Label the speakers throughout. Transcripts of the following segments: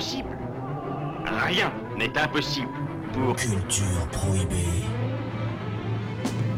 Speaker 1: Impossible Rien n'est impossible pour...
Speaker 2: Culture prohibée.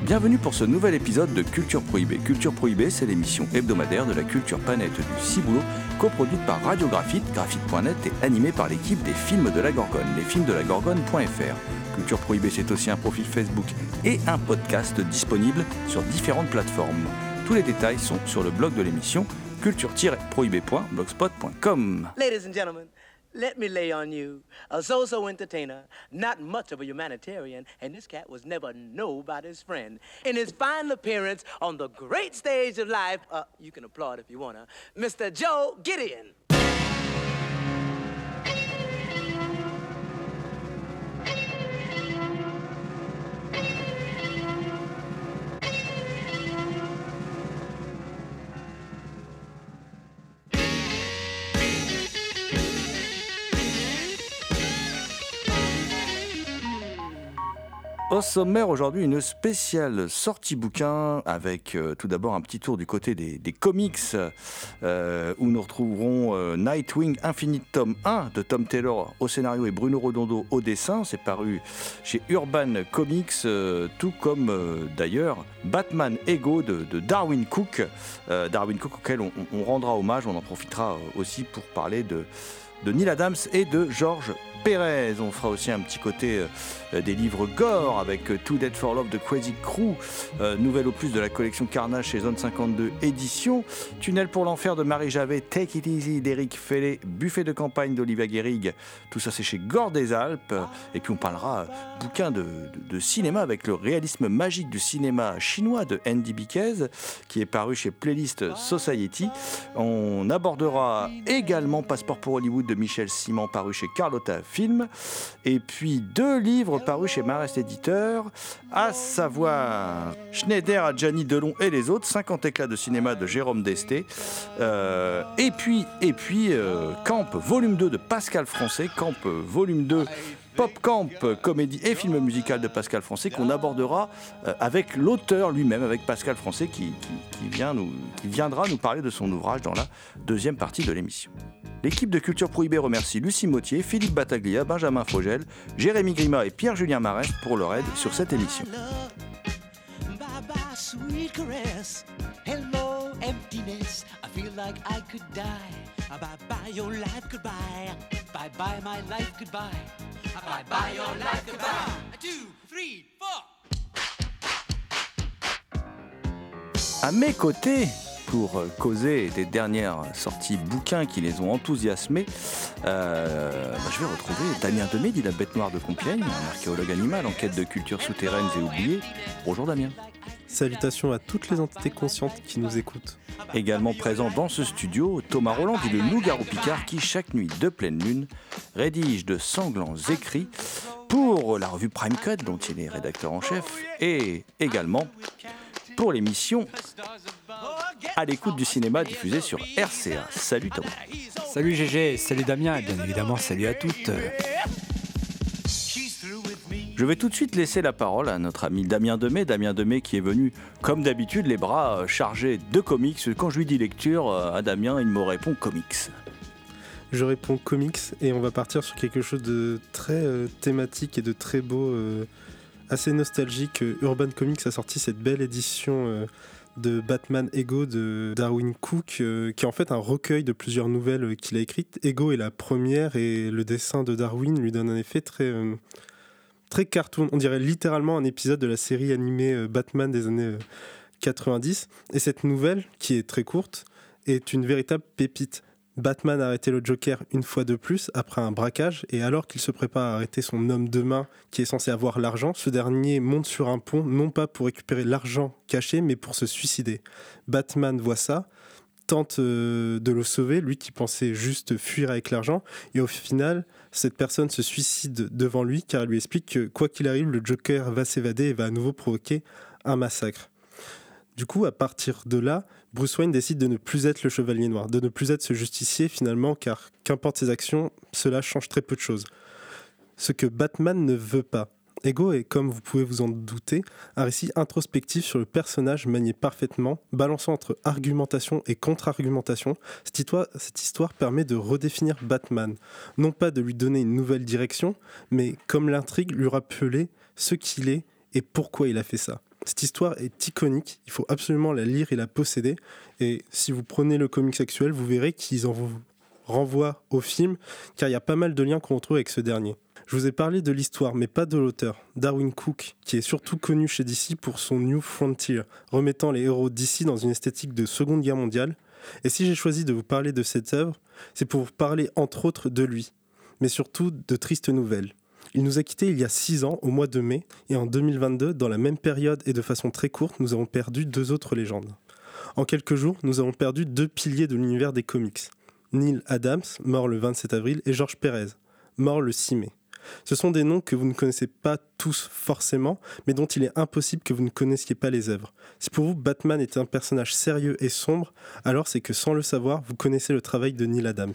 Speaker 3: Bienvenue pour ce nouvel épisode de Culture Prohibée. Culture Prohibée, c'est l'émission hebdomadaire de la culture planète du Ciboulot, coproduite par Radiographite, graphite.net et animée par l'équipe des films de la Gorgone, lesfilmsdelagorgone.fr. Culture Prohibée, c'est aussi un profil Facebook et un podcast disponible sur différentes plateformes. Tous les détails sont sur le blog de l'émission culture-prohibée.blogspot.com.
Speaker 4: Ladies and gentlemen, let me lay on you a so-so entertainer, not much of a humanitarian, and this cat was never nobody's friend. In his final appearance on the great stage of life, uh, you can applaud if you wanna, Mr. Joe Gideon.
Speaker 3: Au sommaire aujourd'hui, une spéciale sortie bouquin avec euh, tout d'abord un petit tour du côté des, comics euh, où nous retrouverons euh, Nightwing Infinite Tom 1 de Tom Taylor au scénario et Bruno Redondo au dessin. C'est paru chez Urban Comics, tout comme d'ailleurs Batman Ego de, Darwin Cook. Darwin Cook auquel on, rendra hommage, on en profitera aussi pour parler de Neil Adams et de George Pérez. On fera aussi un petit côté euh, des livres gore avec euh, Too Dead for Love de Crazy Crew, euh, nouvel opus de la collection Carnage chez Zone 52 édition, Tunnel pour l'enfer de Marie Javet, Take It Easy d'Éric Fellet, Buffet de campagne d'Olivia Guérig, tout ça c'est chez Gore des Alpes. Et puis on parlera bouquin de cinéma avec le réalisme magique du cinéma chinois de Andy Biquez qui est paru chez Playlist Society. On abordera également Passeport pour Hollywood de Michel Simon paru chez Carlotta Film. Et puis deux livres parus chez Marest Éditeur, à savoir Schneider à Gianni Delon et les autres, 50 éclats de cinéma de Jérôme Desté. Euh, et puis, et puis euh, Camp volume 2 de Pascal Français, Camp euh, volume 2 Pop Camp, comédie et film musical de Pascal Français qu'on abordera euh, avec l'auteur lui-même, avec Pascal Français qui, viendra nous parler de son ouvrage dans la deuxième partie de l'émission. L'équipe de Culture Prohibée remercie Lucie Mautier, Philippe Battaglia, Benjamin Fogel, Jérémy Grima et Pierre-Julien Marest pour leur aide sur cette émission.
Speaker 5: Bye bye, your life goodbye. Bye bye, my life goodbye. Bye bye, your life goodbye. Two, three, four.
Speaker 3: À mes côtés, pour causer des dernières sorties bouquins qui les ont enthousiasmés, euh, bah, je vais retrouver Damien Demé, dit la bête noire de Compiègne, un archéologue animal en quête de cultures souterraines et oubliées. Bonjour Damien.
Speaker 6: Salutations à toutes les entités conscientes qui nous écoutent.
Speaker 3: Également présent dans ce studio, Thomas Roland, dit le loup-garou Picard, qui chaque nuit de pleine lune rédige de sanglants écrits pour la revue Prime Cut, dont il est rédacteur en chef, et également pour l'émission À l'écoute du cinéma diffusée sur RCA. Salut Thomas.
Speaker 7: Salut GG, salut Damien et bien évidemment salut à toutes.
Speaker 3: Je vais tout de suite laisser la parole à notre ami Damien Demey. Damien Demey qui est venu, comme d'habitude, les bras euh, chargés de comics. Quand je lui dis lecture, euh, à Damien, il me répond comics.
Speaker 6: Je réponds comics et on va partir sur quelque chose de très euh, thématique et de très beau, assez nostalgique. Urban Comics a sorti cette belle édition de Batman Ego de Darwin Cook, qui est en fait un recueil de plusieurs nouvelles qu'il a écrites. Ego est la première et le dessin de Darwin lui donne un effet très, très cartoon. On dirait littéralement un épisode de la série animée euh, Batman des années euh, 90. Et cette nouvelle, qui est très courte, est une véritable pépite. Batman a arrêté le Joker une fois de plus après un braquage et alors qu'il se prépare à arrêter son homme de main qui est censé avoir l'argent, ce dernier monte sur un pont non pas pour récupérer l'argent caché mais pour se suicider. Batman voit ça, tente euh, de le sauver, lui qui pensait juste fuir avec l'argent et au final cette personne se suicide devant lui car elle lui explique que quoi qu'il arrive le Joker va s'évader et va à nouveau provoquer un massacre. Du coup, à partir de là, Bruce Wayne décide de ne plus être le chevalier noir, de ne plus être ce justicier finalement, car qu'importe ses actions, cela change très peu de choses. Ce que Batman ne veut pas. Ego est, comme vous pouvez vous en douter, un récit introspectif sur le personnage manié parfaitement, balançant entre argumentation et contre-argumentation. Cette histoire, permet de redéfinir Batman, non pas de lui donner une nouvelle direction, mais comme l'intrigue lui rappeler ce qu'il est et pourquoi il a fait ça. Cette histoire est iconique, il faut absolument la lire et la posséder. Et si vous prenez le comics actuel, vous verrez qu'ils en renvoient au film, car il y a pas mal de liens qu'on retrouve avec ce dernier. Je vous ai parlé de l'histoire, mais pas de l'auteur, Darwin Cook, qui est surtout connu chez DC pour son New Frontier, remettant les héros d'ici dans une esthétique de Seconde Guerre mondiale. Et si j'ai choisi de vous parler de cette œuvre, c'est pour vous parler entre autres de lui, mais surtout de tristes nouvelles. Il nous a quittés il y a six ans, au mois de mai, et en 2022, dans la même période et de façon très courte, nous avons perdu deux autres légendes. En quelques jours, nous avons perdu deux piliers de l'univers des comics. Neil Adams, mort le 27 avril, et George Perez, mort le 6 mai. Ce sont des noms que vous ne connaissez pas tous forcément, mais dont il est impossible que vous ne connaissiez pas les œuvres. Si pour vous Batman est un personnage sérieux et sombre, alors c'est que sans le savoir, vous connaissez le travail de Neil Adams.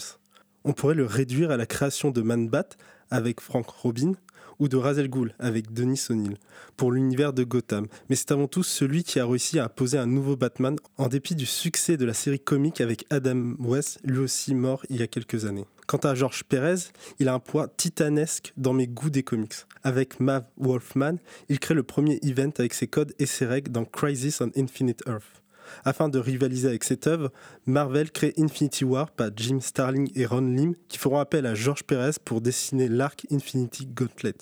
Speaker 6: On pourrait le réduire à la création de Man-Bat avec Frank Robin ou de Razel Ghoul avec Denis O'Neill pour l'univers de Gotham. Mais c'est avant tout celui qui a réussi à poser un nouveau Batman en dépit du succès de la série comique avec Adam West, lui aussi mort il y a quelques années. Quant à George Perez, il a un poids titanesque dans mes goûts des comics. Avec Mav Wolfman, il crée le premier event avec ses codes et ses règles dans Crisis on Infinite Earth. Afin de rivaliser avec cette œuvre, Marvel crée Infinity War par Jim Starling et Ron Lim qui feront appel à George Perez pour dessiner l'arc Infinity Gauntlet.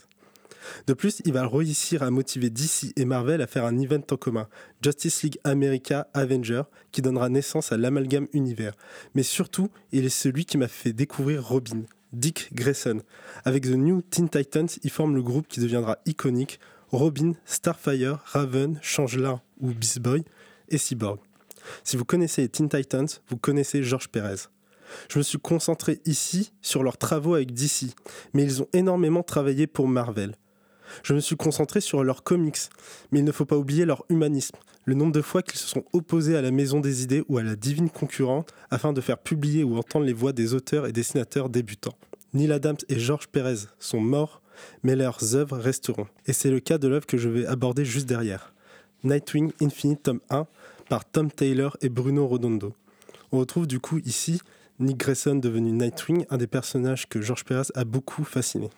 Speaker 6: De plus, il va réussir à motiver DC et Marvel à faire un event en commun, Justice League America Avenger, qui donnera naissance à l'amalgame univers. Mais surtout, il est celui qui m'a fait découvrir Robin, Dick Grayson. Avec The New Teen Titans, il forme le groupe qui deviendra iconique. Robin, Starfire, Raven, Changelin ou Beast Boy et Cyborg. Si vous connaissez les Teen Titans, vous connaissez George Perez. Je me suis concentré ici sur leurs travaux avec DC, mais ils ont énormément travaillé pour Marvel. Je me suis concentré sur leurs comics, mais il ne faut pas oublier leur humanisme, le nombre de fois qu'ils se sont opposés à la Maison des Idées ou à la divine concurrente afin de faire publier ou entendre les voix des auteurs et dessinateurs débutants. Neil Adams et George Perez sont morts, mais leurs œuvres resteront. Et c'est le cas de l'œuvre que je vais aborder juste derrière. Nightwing Infinite tome 1 par Tom Taylor et Bruno Redondo. On retrouve du coup ici Nick Grayson devenu Nightwing, un des personnages que George Perez a beaucoup fasciné.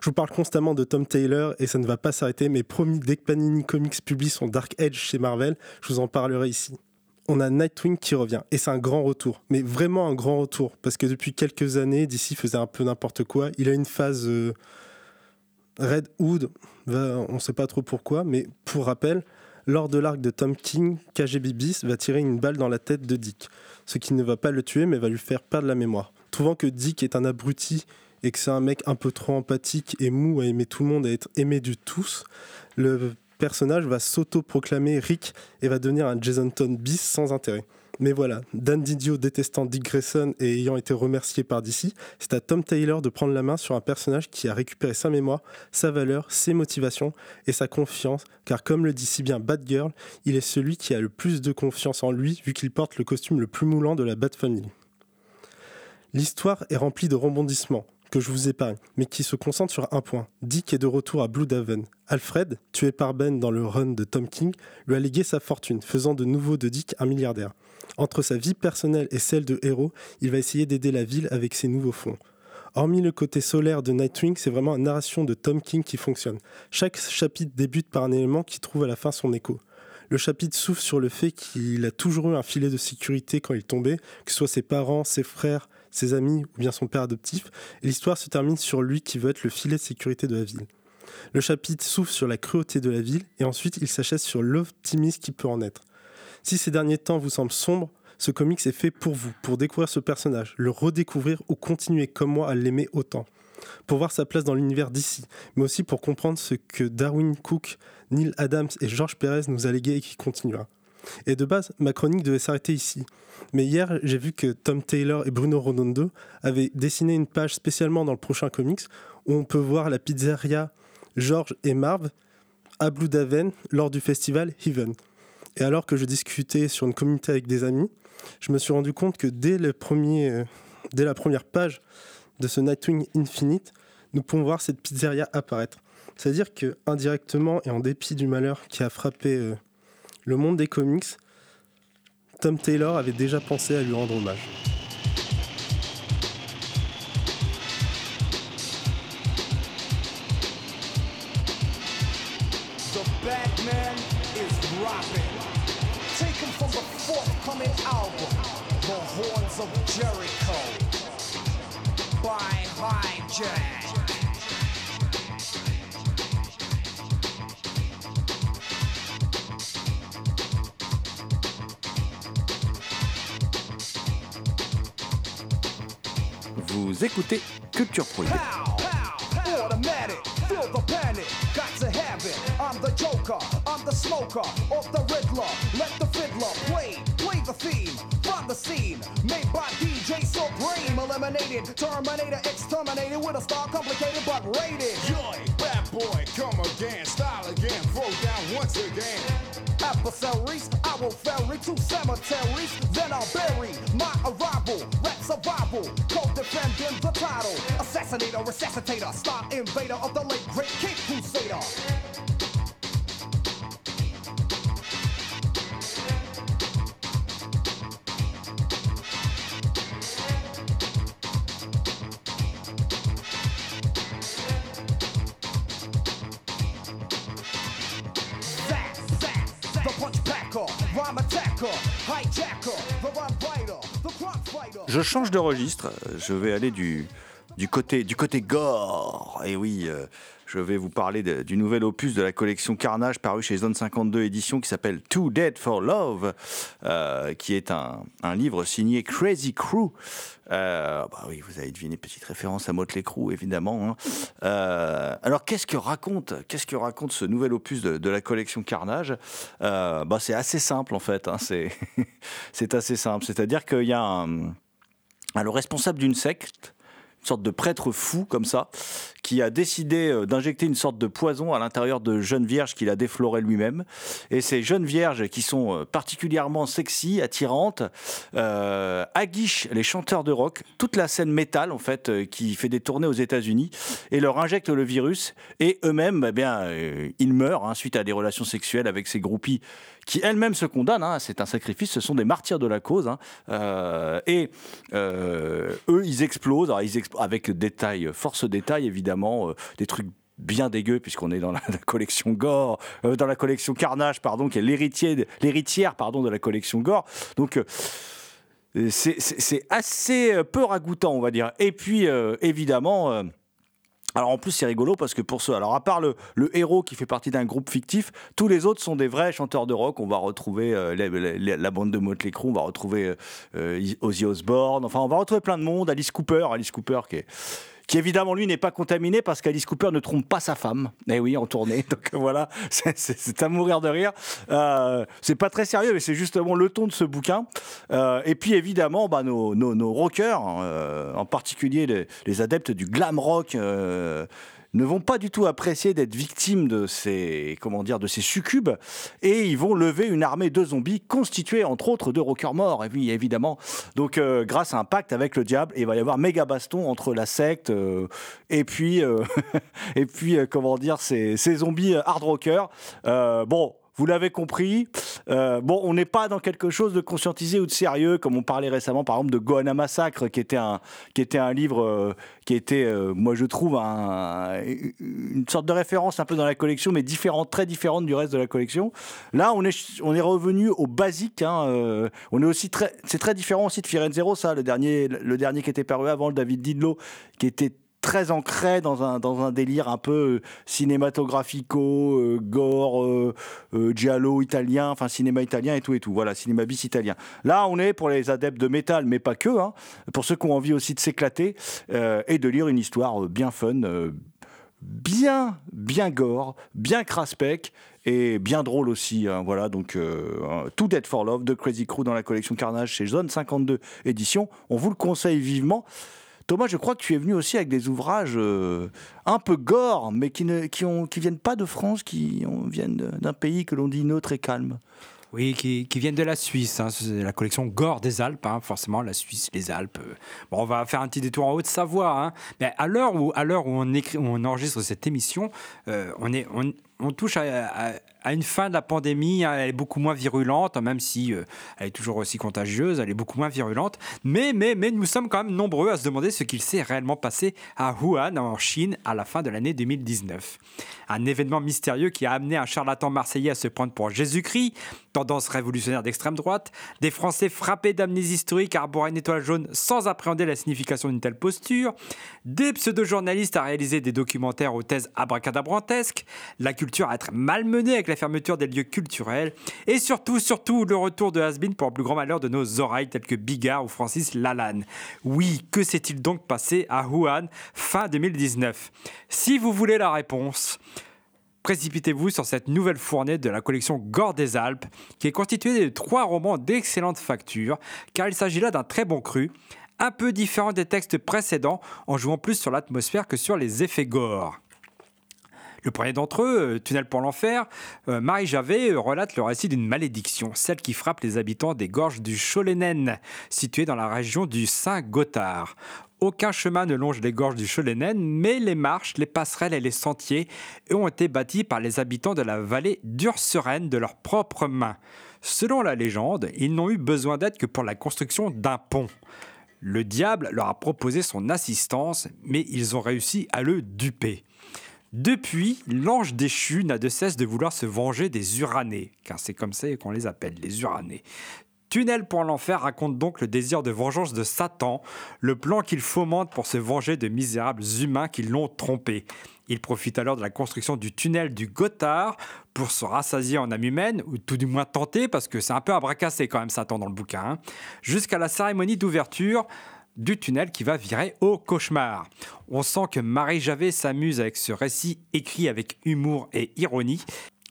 Speaker 6: Je vous parle constamment de Tom Taylor et ça ne va pas s'arrêter, mais promis, dès que Panini Comics publie son Dark Edge chez Marvel, je vous en parlerai ici. On a Nightwing qui revient et c'est un grand retour, mais vraiment un grand retour parce que depuis quelques années, DC faisait un peu n'importe quoi. Il a une phase euh, Red Hood, on ne sait pas trop pourquoi, mais pour rappel, lors de l'arc de Tom King, KGB Beast va tirer une balle dans la tête de Dick, ce qui ne va pas le tuer mais va lui faire perdre la mémoire. Trouvant que Dick est un abruti et que c'est un mec un peu trop empathique et mou à aimer tout le monde, à être aimé du tous, le personnage va s'auto-proclamer Rick et va devenir un Jason Todd bis sans intérêt. Mais voilà, Dan Didio détestant Dick Grayson et ayant été remercié par DC, c'est à Tom Taylor de prendre la main sur un personnage qui a récupéré sa mémoire, sa valeur, ses motivations et sa confiance, car comme le dit si bien Batgirl, il est celui qui a le plus de confiance en lui vu qu'il porte le costume le plus moulant de la Bat Family. L'histoire est remplie de rebondissements, que je vous épargne, mais qui se concentre sur un point. Dick est de retour à Bloodhaven. Alfred, tué par Ben dans le run de Tom King, lui a légué sa fortune, faisant de nouveau de Dick un milliardaire. Entre sa vie personnelle et celle de héros, il va essayer d'aider la ville avec ses nouveaux fonds. Hormis le côté solaire de Nightwing, c'est vraiment une narration de Tom King qui fonctionne. Chaque chapitre débute par un élément qui trouve à la fin son écho. Le chapitre souffle sur le fait qu'il a toujours eu un filet de sécurité quand il tombait, que ce soit ses parents, ses frères, ses amis ou bien son père adoptif, et l'histoire se termine sur lui qui veut être le filet de sécurité de la ville. Le chapitre souffle sur la cruauté de la ville, et ensuite il s'achève sur l'optimisme qui peut en être. Si ces derniers temps vous semblent sombres, ce comics est fait pour vous, pour découvrir ce personnage, le redécouvrir ou continuer comme moi à l'aimer autant. Pour voir sa place dans l'univers d'ici, mais aussi pour comprendre ce que Darwin Cook, Neil Adams et Georges Pérez nous a légué et qui continuera. Et de base, ma chronique devait s'arrêter ici. Mais hier, j'ai vu que Tom Taylor et Bruno Redondo avaient dessiné une page spécialement dans le prochain comics où on peut voir la pizzeria George et Marv à Blue Daven lors du festival Heaven. Et alors que je discutais sur une communauté avec des amis, je me suis rendu compte que dès, le premier, euh, dès la première page de ce Nightwing Infinite, nous pouvons voir cette pizzeria apparaître. C'est-à-dire que indirectement et en dépit du malheur qui a frappé euh, le monde des comics, Tom Taylor avait déjà pensé à lui rendre hommage.
Speaker 8: Jericho by Hijack. Play the theme, from the scene. Made by DJ Supreme, eliminated, Terminator, exterminated with a star complicated but rated.
Speaker 9: Joy, bad boy, come again, style again, throw down once again.
Speaker 8: Adversaries, I will ferry to cemeteries, then I'll bury Assassinator, resuscitator, star invader of the late great King.
Speaker 3: Je change de registre. Je vais aller du, du, côté, du côté gore. Et oui, euh, je vais vous parler du nouvel opus de la collection Carnage paru chez Zone 52 édition qui s'appelle Too Dead for Love, euh, qui est un, un livre signé Crazy Crew. Euh, bah oui, vous avez deviné, petite référence à Motley Crue, évidemment. hein. Alors, qu'est-ce que raconte, qu'est-ce que raconte ce nouvel opus de, la collection Carnage? Bah, C'est assez simple, en fait. hein, c'est c'est assez simple. C'est-à-dire qu'il y a un, le responsable d'une secte, une sorte de prêtre fou comme ça, qui a décidé euh, d'injecter une sorte de poison à l'intérieur de jeunes vierges qu'il a déflorées lui-même. Et ces jeunes vierges qui sont euh, particulièrement sexy, attirantes, euh, aguichent les chanteurs de rock, toute la scène métal en fait, euh, qui fait des tournées aux États-Unis, et leur injectent le virus. Et eux-mêmes, eh bien, ils meurent hein, suite à des relations sexuelles avec ces groupies qui elles-mêmes se condamnent. hein, c'est un sacrifice. Ce sont des martyrs de la cause. hein. Et eux, ils explosent. Alors, ils expl- avec détail, force détail évidemment, euh, des trucs bien dégueux puisqu'on est dans la, collection Gore, euh, dans la collection Carnage, pardon, qui est l'héritière, pardon, de la collection Gore. Donc euh, c'est- assez peu ragoûtant, on va dire. Et puis, évidemment. Alors en plus c'est rigolo parce que pour ceux, alors à part le, héros qui fait partie d'un groupe fictif, tous les autres sont des vrais chanteurs de rock. On va retrouver euh, la bande de Motley Crue, on va retrouver euh, euh, Ozzy Osbourne, enfin on va retrouver plein de monde. Alice Cooper, Alice Cooper qui est qui évidemment lui n'est pas contaminé parce qu'Alice Cooper ne trompe pas sa femme. Eh oui, en tournée. Donc voilà, c'est- à mourir de rire. Euh, c'est pas très sérieux, mais c'est justement le ton de ce bouquin. Euh, et puis évidemment, bah, nos, nos, rockers, euh, en particulier les adeptes du glam rock. Ne vont pas du tout apprécier d'être victimes de ces comment dire de ces succubes. Et ils vont lever une armée de zombies constituée entre autres de rockers morts et oui évidemment. Donc euh, grâce à un pacte avec le diable il va y avoir méga baston entre la secte euh, et puis euh, et puis comment dire ces, ces zombies hard rockers. Bon vous l'avez compris. Euh, bon, on n'est pas dans quelque chose de conscientisé ou de sérieux, comme on parlait récemment, par exemple, de Gohanna Massacre, qui était un, qui était un livre euh, qui était, euh, moi je trouve, un- une sorte de référence un peu dans la collection, mais très différente du reste de la collection. Là, on est, on est revenu au basique. hein, on est aussi très, c'est très différent aussi de Firenze Zero, ça, le dernier, le dernier qui était paru avant, le David Didlo, qui était très ancré dans un, dans un délire un peu euh, cinématographico, euh, gore, euh, euh, giallo italien, enfin cinéma italien et tout et tout. Voilà, cinéma bis italien. Là, on est pour les adeptes de métal, mais pas que, hein, pour ceux qui ont envie aussi de s'éclater et de lire une histoire bien fun, bien, bien gore, bien craspec et bien drôle aussi. hein, voilà, donc euh, tout Dead for Love de Crazy Crew dans la collection Carnage chez Zone 52 édition. On vous le conseille vivement. Thomas, je crois que tu es venu aussi avec des ouvrages euh, un peu gore, mais qui ne qui ont, qui viennent pas de France, qui viennent d'un pays que l'on dit neutre et calme.
Speaker 7: Oui, qui, viennent de la Suisse. hein. C'est la collection Gore des Alpes, hein. forcément la Suisse, les Alpes. euh. Bon, on va faire un petit détour en Haute-Savoie. hein. Mais à l'heure où, où on où on enregistre cette émission, euh, on est, on, on touche à- à une fin de la pandémie. hein. Elle est beaucoup moins virulente, même si euh, elle est toujours aussi contagieuse. Elle est beaucoup moins virulente. Mais, mais, mais nous sommes quand même nombreux à se demander ce qu'il s'est réellement passé à Wuhan, en Chine, à la fin de l'année 2019. Un événement mystérieux qui a amené un charlatan marseillais à se prendre pour Jésus-Christ, tendance révolutionnaire d'extrême droite, des Français frappés d'amnésie historique à arborer une étoile jaune sans appréhender la signification d'une telle posture, des pseudo-journalistes à réaliser des documentaires aux thèses abracadabrantesques, la culture à être malmenée avec la fermeture des lieux culturels, et surtout, surtout, le retour de Hasbin pour le plus grand malheur de nos oreilles tels que Bigard ou Francis Lalanne. Oui, que s'est-il donc passé à Wuhan fin 2019 Si vous voulez la réponse, précipitez-vous sur cette nouvelle fournée de la collection Gore des Alpes, qui est constituée de trois romans d'excellente facture, car il s'agit là d'un très bon cru, un peu différent des textes précédents, en jouant plus sur l'atmosphère que sur les effets gore. Le premier d'entre eux, euh, Tunnel pour l'enfer, euh, Marie Javet euh, relate le récit d'une malédiction, celle qui frappe les habitants des gorges du Cholenen, situées dans la région du Saint-Gothard. Aucun chemin ne longe les gorges du Cholenen, mais les marches, les passerelles et les sentiers ont été bâtis par les habitants de la vallée d'Urseren de leurs propres mains. Selon la légende, ils n'ont eu besoin d'aide que pour la construction d'un pont. Le diable leur a proposé son assistance, mais ils ont réussi à le duper. Depuis, l'ange déchu n'a de cesse de vouloir se venger des Uranés, car c'est comme ça qu'on les appelle, les Uranés. Tunnel pour l'enfer raconte donc le désir de vengeance de Satan, le plan qu'il fomente pour se venger de misérables humains qui l'ont trompé. Il profite alors de la construction du tunnel du Gothard pour se rassasier en âme humaine, ou tout du moins tenter, parce que c'est un peu abracassé quand même Satan dans le bouquin, hein, jusqu'à la cérémonie d'ouverture du tunnel qui va virer au cauchemar. On sent que Marie Javet s'amuse avec ce récit écrit avec humour et ironie.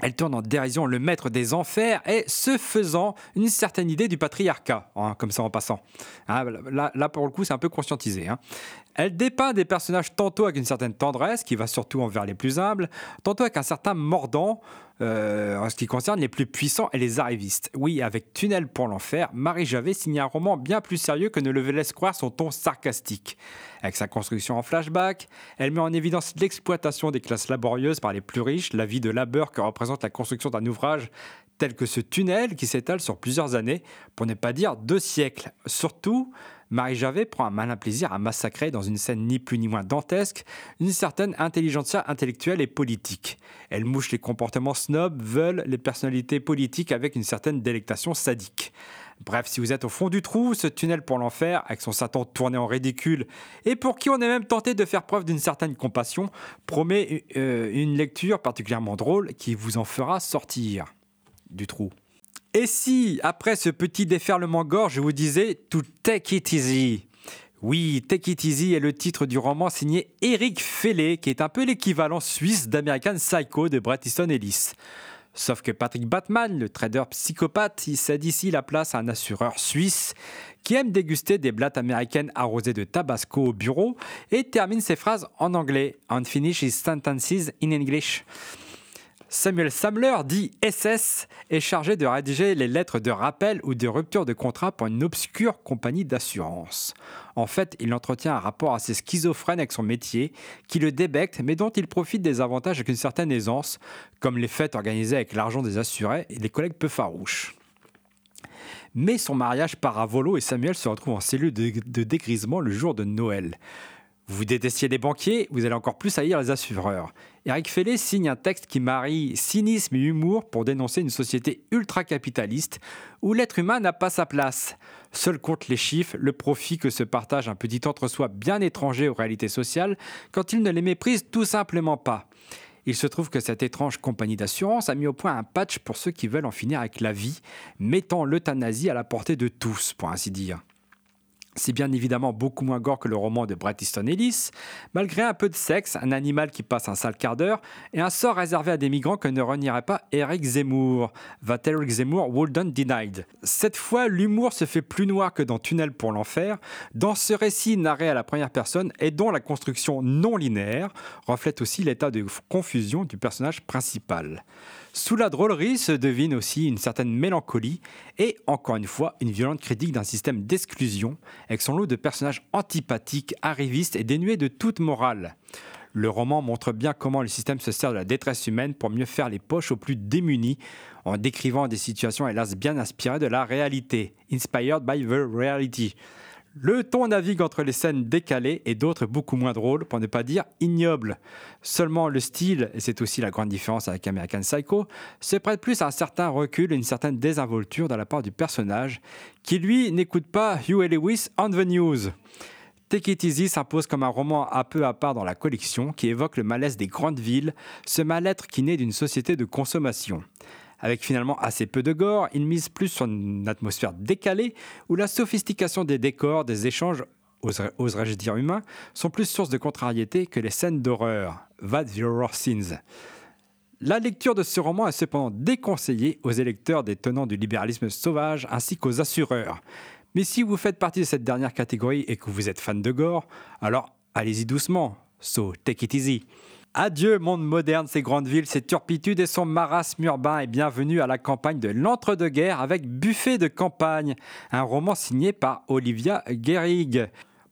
Speaker 7: Elle tourne en dérision le maître des enfers et se faisant une certaine idée du patriarcat, hein, comme ça en passant. Là, là, pour le coup, c'est un peu conscientisé. hein. Elle dépeint des personnages tantôt avec une certaine tendresse, qui va surtout envers les plus humbles, tantôt avec un certain mordant, euh, en ce qui concerne les plus puissants et les arrivistes. Oui, avec Tunnel pour l'enfer, Marie Javet signe un roman bien plus sérieux que ne le laisse croire son ton sarcastique. Avec sa construction en flashback, elle met en évidence l'exploitation des classes laborieuses par les plus riches, la vie de labeur que représente la construction d'un ouvrage tel que ce tunnel qui s'étale sur plusieurs années, pour ne pas dire deux siècles. Surtout, Marie Javet prend un malin plaisir à massacrer dans une scène ni plus ni moins dantesque une certaine intelligentsia intellectuelle et politique. Elle mouche les comportements snobs, veulent les personnalités politiques avec une certaine délectation sadique. Bref, si vous êtes au fond du trou, ce tunnel pour l'enfer, avec son Satan tourné en ridicule, et pour qui on est même tenté de faire preuve d'une certaine compassion, promet euh, une lecture particulièrement drôle qui vous en fera sortir du trou. Et si, après ce petit déferlement gorge, je vous disais To Take It Easy? Oui, Take It Easy est le titre du roman signé Eric Fellet, qui est un peu l'équivalent suisse d'American Psycho de Bret Ellis. Sauf que Patrick Batman, le trader psychopathe, il cède ici la place à un assureur suisse qui aime déguster des blattes américaines arrosées de tabasco au bureau et termine ses phrases en anglais. And finish his sentences in English. Samuel Samler, dit SS, est chargé de rédiger les lettres de rappel ou de rupture de contrat pour une obscure compagnie d'assurance. En fait, il entretient un rapport assez schizophrène avec son métier, qui le débecte, mais dont il profite des avantages avec une certaine aisance, comme les fêtes organisées avec l'argent des assurés et les collègues peu farouches. Mais son mariage part à volo et Samuel se retrouve en cellule de dégrisement le jour de Noël. Vous détestiez les banquiers, vous allez encore plus haïr les assureurs. Eric Fellet signe un texte qui marie cynisme et humour pour dénoncer une société ultra-capitaliste où l'être humain n'a pas sa place. Seul compte les chiffres, le profit que se partage un petit entre-soi bien étranger aux réalités sociales quand il ne les méprise tout simplement pas. Il se trouve que cette étrange compagnie d'assurance a mis au point un patch pour ceux qui veulent en finir avec la vie, mettant l'euthanasie à la portée de tous, pour ainsi dire. C'est bien évidemment beaucoup moins gore que le roman de Bret Easton Ellis, malgré un peu de sexe, un animal qui passe un sale quart d'heure et un sort réservé à des migrants que ne renierait pas Eric Zemmour. Va Eric Zemmour Walden Denied? Cette fois, l'humour se fait plus noir que dans Tunnel pour l'enfer, dans ce récit narré à la première personne et dont la construction non linéaire reflète aussi l'état de confusion du personnage principal. Sous la drôlerie se devine aussi une certaine mélancolie et, encore une fois, une violente critique d'un système d'exclusion, avec son lot de personnages antipathiques, arrivistes et dénués de toute morale. Le roman montre bien comment le système se sert de la détresse humaine pour mieux faire les poches aux plus démunis, en décrivant des situations hélas bien inspirées de la réalité, inspired by the reality. Le ton navigue entre les scènes décalées et d'autres beaucoup moins drôles, pour ne pas dire ignobles. Seulement le style, et c'est aussi la grande différence avec American Psycho, se prête plus à un certain recul et une certaine désinvolture de la part du personnage, qui lui n'écoute pas Hugh Lewis on the news. Take It Easy s'impose comme un roman à peu à part dans la collection qui évoque le malaise des grandes villes, ce mal-être qui naît d'une société de consommation. Avec finalement assez peu de gore, il mise plus sur une atmosphère décalée où la sophistication des décors, des échanges, oserais-je dire humains, sont plus source de contrariété que les scènes d'horreur. Vad Horror Scenes. La lecture de ce roman est cependant déconseillée aux électeurs des tenants du libéralisme sauvage ainsi qu'aux assureurs. Mais si vous faites partie de cette dernière catégorie et que vous êtes fan de gore, alors allez-y doucement. So take it easy. Adieu monde moderne, ses grandes villes, ses turpitudes et son marasme urbain et bienvenue à la campagne de l'entre-deux-guerres avec Buffet de campagne, un roman signé par Olivia Guérig.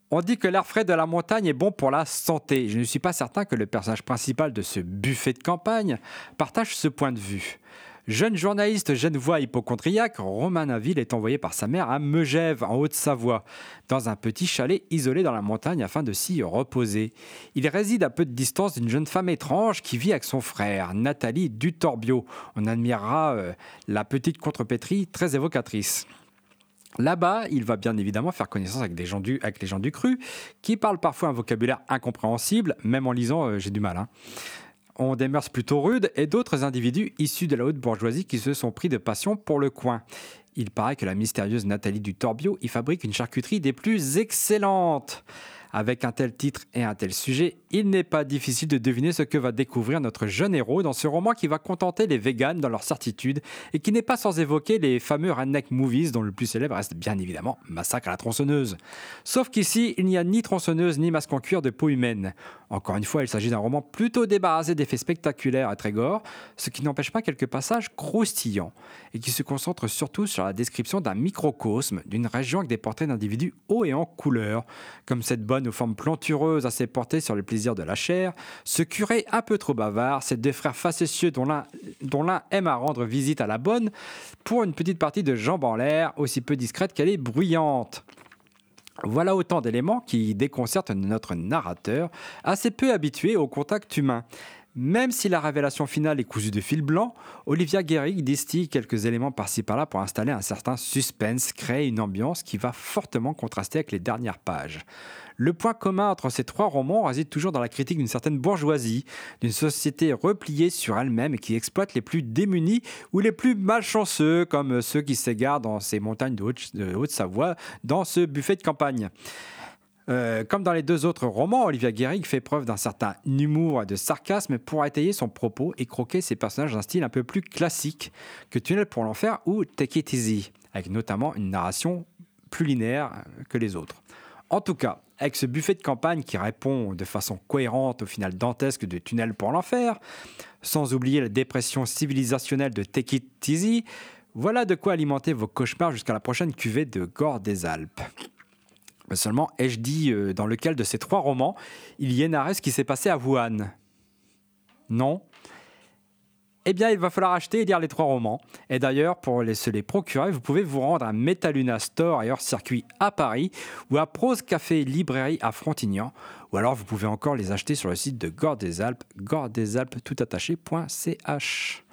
Speaker 7: On dit que l'air frais de la montagne est bon pour la santé. Je ne suis pas certain que le personnage principal de ce buffet de campagne partage ce point de vue. Jeune journaliste genevois hypochondriaque, Romain Naville est envoyé par sa mère à Megève, en Haute-Savoie, dans un petit chalet isolé dans la montagne afin de s'y reposer. Il réside à peu de distance d'une jeune femme étrange qui vit avec son frère, Nathalie Dutorbio. On admirera euh, la petite contrepétrie très évocatrice. Là-bas, il va bien évidemment faire connaissance avec, des gens du, les gens du cru, qui parlent parfois un vocabulaire incompréhensible, même en lisant, euh, j'ai du mal. Hein ont des mœurs plutôt rudes et d'autres individus issus de la haute bourgeoisie qui se sont pris de passion pour le coin. Il paraît que la mystérieuse Nathalie du Torbio y fabrique une charcuterie des plus excellentes. Avec un tel titre et un tel sujet, il n'est pas difficile de deviner ce que va découvrir notre jeune héros dans ce roman qui va contenter les véganes dans leur certitude et qui n'est pas sans évoquer les fameux redneck movies dont le plus célèbre reste bien évidemment Massacre à la tronçonneuse. Sauf qu'ici, il n'y a ni tronçonneuse ni masque en cuir de peau humaine. Encore une fois, il s'agit d'un roman plutôt débarrassé d'effets spectaculaires et très gore, ce qui n'empêche pas quelques passages croustillants et qui se concentre surtout sur la description d'un microcosme, d'une région avec des portraits d'individus hauts et en couleur, comme cette bonne aux formes plantureuses assez portées sur le plaisir de la chair, ce curé un peu trop bavard, ces deux frères facétieux dont l'un aime à rendre visite à la bonne, pour une petite partie de jambes en l'air, aussi peu discrète qu'elle est bruyante. Voilà autant d'éléments qui déconcertent notre narrateur, assez peu habitué au contact humain. Même si la révélation finale est cousue de fil blanc, Olivia Guérig distille quelques éléments par-ci par-là pour installer un certain suspense, créer une ambiance qui va fortement contraster avec les dernières pages. Le point commun entre ces trois romans réside toujours dans la critique d'une certaine bourgeoisie, d'une société repliée sur elle-même et qui exploite les plus démunis ou les plus malchanceux, comme ceux qui s'égarent dans ces montagnes de Haute-Savoie, dans ce buffet de campagne. Euh, comme dans les deux autres romans, Olivia Guérig fait preuve d'un certain humour et de sarcasme pour étayer son propos et croquer ses personnages d'un style un peu plus classique que Tunnel pour l'enfer ou Take It Easy, avec notamment une narration plus linéaire que les autres. En tout cas, avec ce buffet de campagne qui répond de façon cohérente au final dantesque de Tunnel pour l'enfer, sans oublier la dépression civilisationnelle de Take It Easy, voilà de quoi alimenter vos cauchemars jusqu'à la prochaine cuvée de Gore des Alpes. Seulement, ai-je dit euh, dans lequel de ces trois romans il y narré ce qui s'est passé à Wuhan? Non eh bien, il va falloir acheter et lire les trois romans. Et d'ailleurs, pour se les procurer, vous pouvez vous rendre à Metaluna Store et hors circuit à Paris ou à Prose Café Librairie à Frontignan. Ou alors, vous pouvez encore les acheter sur le site de Gore des Alpes,
Speaker 5: goredesalpes.ch.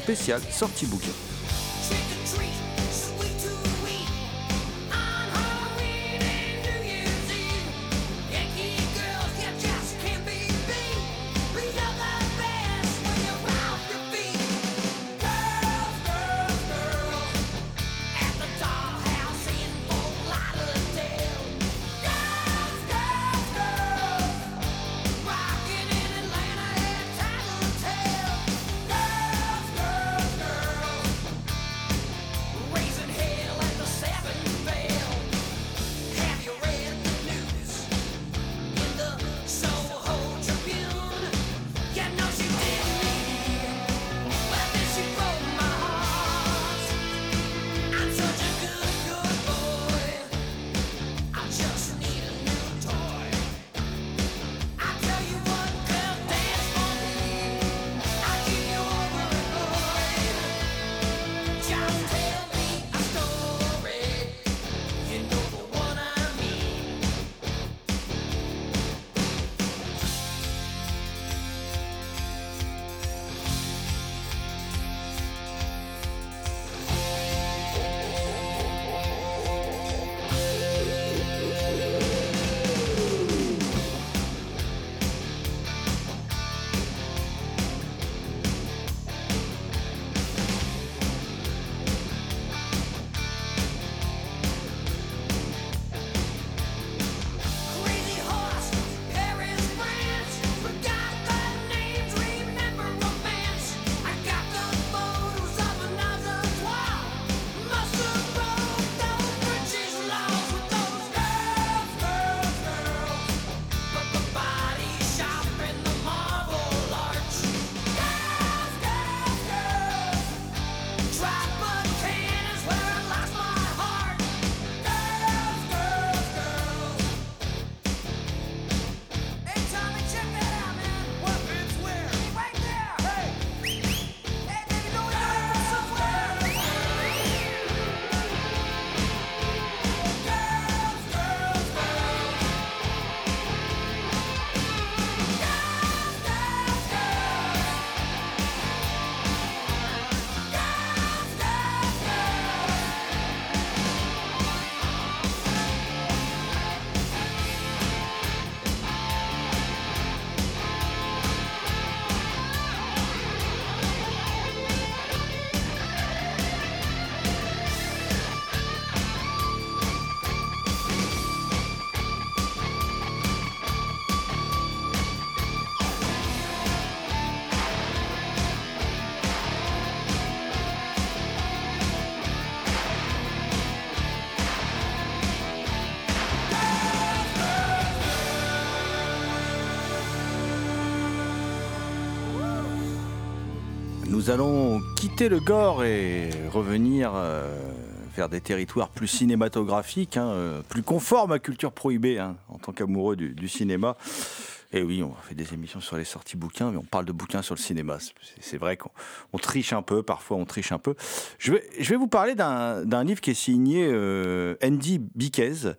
Speaker 5: spécial sortie bouquin. nous allons quitter le Gore et revenir euh, vers des territoires plus cinématographiques, hein, euh, plus conformes à culture prohibée hein, en tant qu'amoureux du, cinéma
Speaker 3: oui, on fait des émissions sur les sorties bouquins, mais on parle de bouquins sur le cinéma. C'est- vrai qu'on on triche un peu, parfois on triche un peu. Je vais, je vais vous parler d'un livre qui est signé euh, Andy Biquez.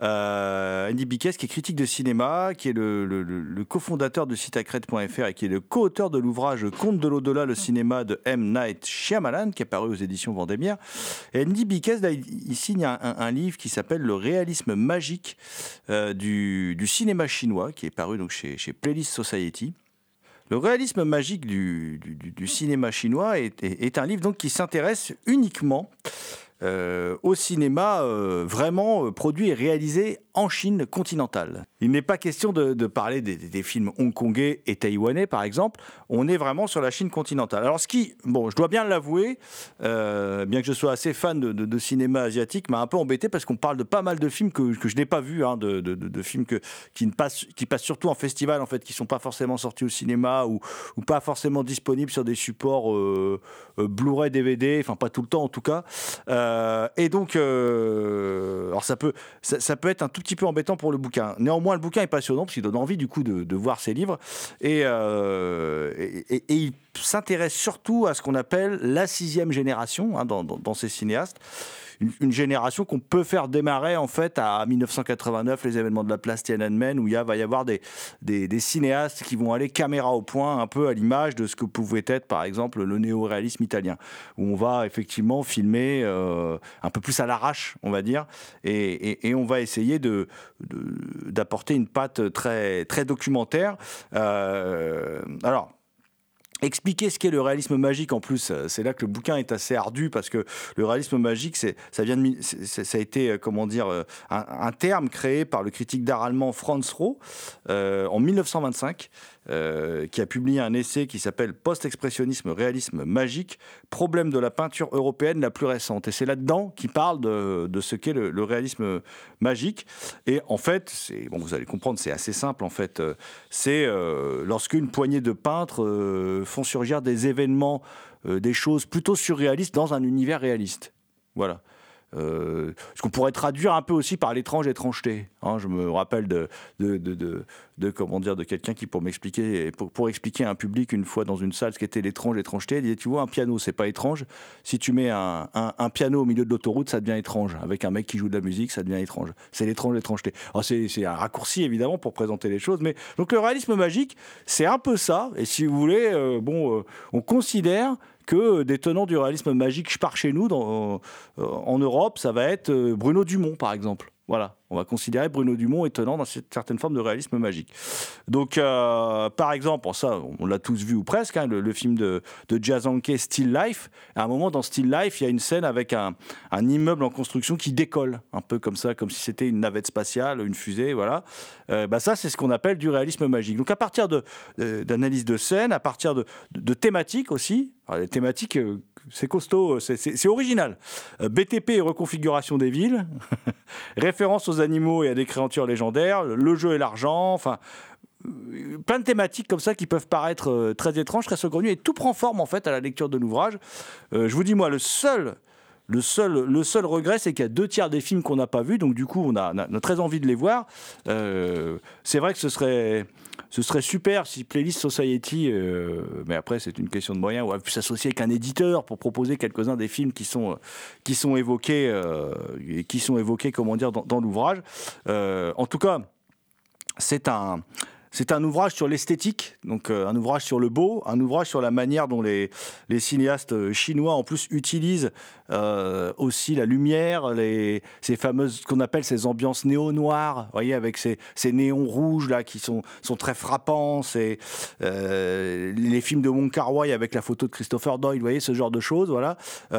Speaker 3: Euh, Andy Biquez, qui est critique de cinéma, qui est le, le- cofondateur de sitacred.fr et qui est le co-auteur de l'ouvrage Conte de l'au-delà, le cinéma de M. Night Shyamalan, qui est paru aux éditions Vendémiaire. Et Andy Biquez, il, signe un livre qui s'appelle Le réalisme magique euh, du, du cinéma chinois, qui est paru donc chez, Playlist Society. Le réalisme magique du, cinéma chinois est, un livre qui s'intéresse uniquement euh, au cinéma euh, vraiment euh, produit et réalisé en Chine continentale. Il n'est pas question de, parler des, films hongkongais et taïwanais, par exemple. On est vraiment sur la Chine continentale. Alors, ce qui, bon, je dois bien l'avouer, bien que je sois assez fan de, cinéma asiatique, m'a un peu embêté parce qu'on parle de pas mal de films que, je n'ai pas vus, hein, de, films qui, ne passent, surtout en festival, en fait, qui sont pas forcément sortis au cinéma ou, pas forcément disponibles sur des supports Blu-ray, DVD, enfin pas tout le temps en tout cas. Euh, et donc, euh, alors ça peut, ça, peut être un tout petit peu embêtant pour le bouquin. Néanmoins, le bouquin est passionnant parce qu'il donne envie du coup de, voir ses livres et, euh, et il s'intéresse surtout à ce qu'on appelle la sixième génération hein, dans, dans- dans ces cinéastes. Une, génération qu'on peut faire démarrer en fait à 1989, les événements de la place Tiananmen, où il va y avoir des, cinéastes qui vont aller caméra au point, un peu à l'image de ce que pouvait être par exemple le néo-réalisme italien, où on va effectivement filmer euh, un peu plus à l'arrache, on va dire, et, on va essayer d'apporter une patte très, très documentaire. Euh, alors, Expliquer ce qu'est le réalisme magique, en plus, euh, c'est là que le bouquin est assez ardu parce que le réalisme magique, ça a été, euh, comment dire, euh, un, terme créé par le critique d'art allemand Franz Roh en 1925, euh, qui a publié un essai qui s'appelle Post-expressionnisme, réalisme magique, problème de la peinture européenne la plus récente. Et c'est là-dedans qu'il parle de, ce qu'est le, réalisme magique. Et en fait, c'est, vous allez comprendre, c'est assez simple. En fait, c'est euh, lorsqu'une poignée de peintres euh, font surgir des événements, des choses plutôt surréalistes dans un univers réaliste. Voilà. Euh, ce qu'on pourrait traduire un peu aussi par l'étrange étrangeté. hein. je me rappelle de, de, de, comment dire de quelqu'un qui pour m'expliquer pour, pour expliquer à un public une fois dans une salle ce qu'était l'étrange étrangeté, il disait tu vois un piano c'est pas étrange. Si tu mets un, piano au milieu de l'autoroute ça devient étrange. Avec un mec qui joue de la musique ça devient étrange. C'est l'étrange étrangeté. C'est un raccourci évidemment pour présenter les choses, mais donc le réalisme magique c'est un peu ça. Et si vous voulez, euh, bon, euh, on considère que des tenants du réalisme magique par chez nous, euh, en Europe, ça va être euh, Bruno Dumont, par exemple. Voilà, on va considérer Bruno Dumont étonnant dans cette certaine forme de réalisme magique. Donc, euh, par exemple, ça, on l'a tous vu ou presque, hein, le, film de, de Jazz Anke, Still Life. À un moment, dans Still Life, il y a une scène avec un, un immeuble en construction qui décolle, un peu comme ça, comme si c'était une navette spatiale, une fusée, voilà. Euh, bah, ça, c'est ce qu'on appelle du réalisme magique. Donc, à partir de, d'analyse de scène, à partir de, de, de thématiques aussi, les thématiques, euh, c'est costaud, c'est- c'est original. Euh, BTP et reconfiguration des villes, référence aux animaux et à des créatures légendaires, le jeu et l'argent, enfin euh, plein de thématiques comme ça qui peuvent paraître euh, très étranges, très saugrenues, et tout prend forme en fait à la lecture de l'ouvrage. Euh, je vous dis moi, le seul, le seul, le seul regret, c'est qu'il y a deux tiers des films qu'on n'a pas vus, donc du coup on a, très envie de les voir. Euh, c'est vrai que ce serait, ce serait super si Playlist Society, euh, mais après c'est une question de moyens, on pu s'associer avec un éditeur pour proposer quelques-uns des films qui sont, euh, qui sont évoqués, euh, qui sont évoqués, comment dire, dans, l'ouvrage. En tout cas, c'est un. C'est un ouvrage sur l'esthétique, donc euh, un ouvrage sur le beau, un ouvrage sur la manière dont les, cinéastes euh, chinois en plus utilisent euh, aussi la lumière, ces fameuses, ce qu'on appelle ces ambiances néo-noires, voyez, avec ces, néons rouges là qui sont, très frappants, les films de Wong Kar Wai avec la photo de Christopher Doyle, vous voyez, ce genre de choses, voilà.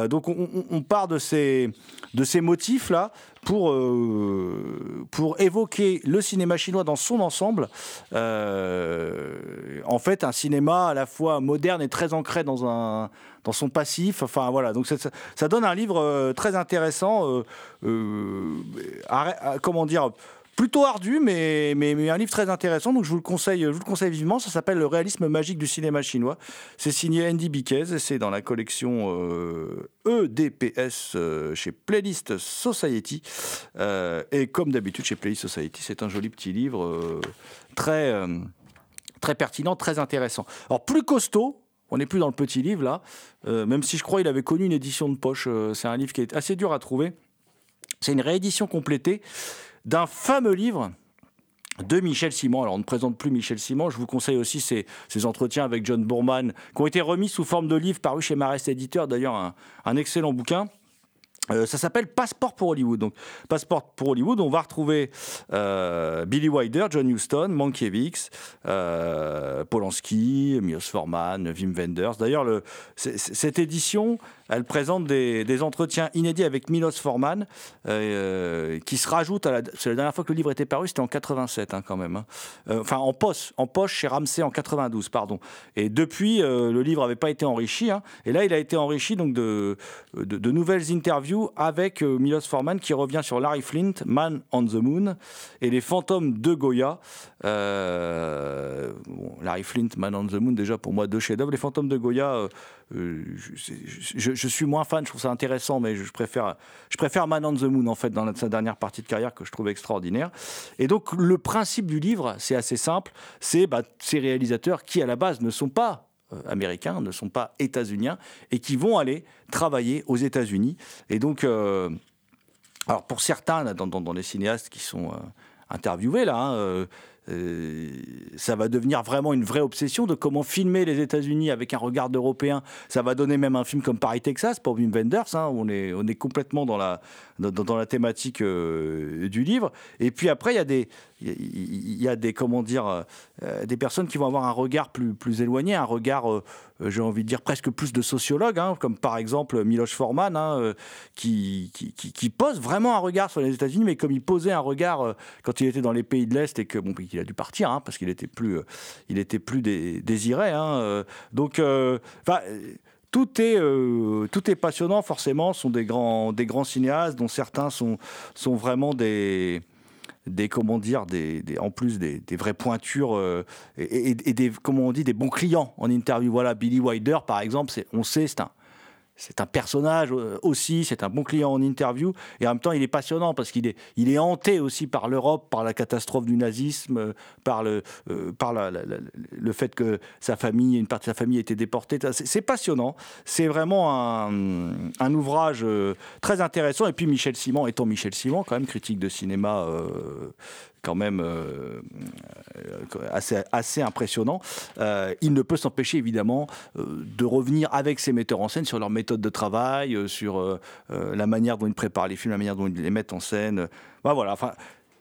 Speaker 3: Donc on, part de ces motifs là pour, euh, pour évoquer le cinéma chinois dans son ensemble. Euh, en fait, un cinéma à la fois moderne et très ancré dans, un, dans son passif. Enfin, voilà. Donc, ça, donne un livre euh, très intéressant. comment dire plutôt ardu, mais, mais, un livre très intéressant. Donc je vous le conseille, je vous le conseille vivement. Ça s'appelle Le réalisme magique du cinéma chinois. C'est signé Andy Biquez et c'est dans la collection euh, EDPS euh, chez Playlist Society. Euh, et comme d'habitude chez Playlist Society, c'est un joli petit livre très, très pertinent, très intéressant. Alors plus costaud. On n'est plus dans le petit livre là, même si je crois qu'il avait connu une édition de poche. C'est un livre qui est assez dur à trouver. C'est une réédition complétée d'un fameux livre de Michel Simon. Alors, on ne présente plus Michel Simon. Je vous conseille aussi ses, ses entretiens avec John Boorman, qui ont été remis sous forme de livre paru chez Marest Éditeur. D'ailleurs, un, excellent bouquin. Euh, ça s'appelle Passeport pour Hollywood. Donc, Passeport pour Hollywood, on va retrouver euh, Billy Wilder, John Huston, Mankiewicz, euh, Polanski, Milos Forman, Wim Wenders. D'ailleurs, cette édition, elle présente des, entretiens inédits avec Milos Forman, euh, qui se rajoutent à la. C'est la dernière fois que le livre était paru, c'était en 87 hein, quand même. hein. Euh, enfin, en poche, en poche chez Ramsey en 92, pardon. Et depuis, euh, le livre n'avait pas été enrichi. hein. et là, il a été enrichi donc de, nouvelles interviews avec Milos Forman qui revient sur Larry Flint, Man on the Moon, et les fantômes de Goya. Larry Flint, Man on the Moon, déjà pour moi deux chefs-d'œuvre. Les fantômes de Goya, euh, je, suis moins fan, je trouve ça intéressant, mais je préfère, je préfère Man on the Moon en fait dans sa dernière partie de carrière que je trouve extraordinaire. Et donc le principe du livre, c'est assez simple, c'est bah, ces réalisateurs qui à la base ne sont pas euh, américains, ne sont pas états-uniens, et qui vont aller travailler aux États-Unis. Et donc, euh, alors pour certains, dans, les cinéastes qui sont interviewés là, hein, euh, ça va devenir vraiment une vraie obsession de comment filmer les États-Unis avec un regard d'Européen. Ça va donner même un film comme Paris, Texas, pour Wim Wenders. hein, on, est, complètement dans la, dans la thématique euh, du livre. Et puis après, il y a des, il y a- des, comment dire, euh, des personnes qui vont avoir un regard plus, plus éloigné, un regard, euh, j'ai envie de dire, presque plus de sociologue, hein, comme par exemple Miloš Forman, hein, euh, qui, qui, pose vraiment un regard sur les États-Unis, mais comme il posait un regard quand il était dans les pays de l'Est et que bon, il a dû partir, hein, parce qu'il était plus, il était plus dé- désiré. donc, tout est, tout est passionnant, forcément. Ce sont des grands, des grands cinéastes, dont certains sont, sont vraiment des, des comment dire des, des- en plus des, vraies pointures euh, et, et- des comment on dit des bons clients en interview. Voilà Billy Wilder par exemple on sait c'est un c'est un personnage euh, aussi, c'est un bon client en interview, et en même temps il est passionnant parce qu'il est, il est hanté aussi par l'Europe, par la catastrophe du nazisme, euh, par le, euh, par la- le fait que sa famille, une partie de sa famille a été déportée. C'est passionnant, c'est vraiment un, un ouvrage très intéressant. Et puis Michel Simon, étant Michel Simon, quand même critique de cinéma. Quand même euh, euh, assez, impressionnant. Euh, il ne peut s'empêcher évidemment de revenir avec ses metteurs en scène sur leur méthode de travail, sur la manière dont ils préparent les films, la manière dont ils les mettent en scène. Bah, voilà, enfin,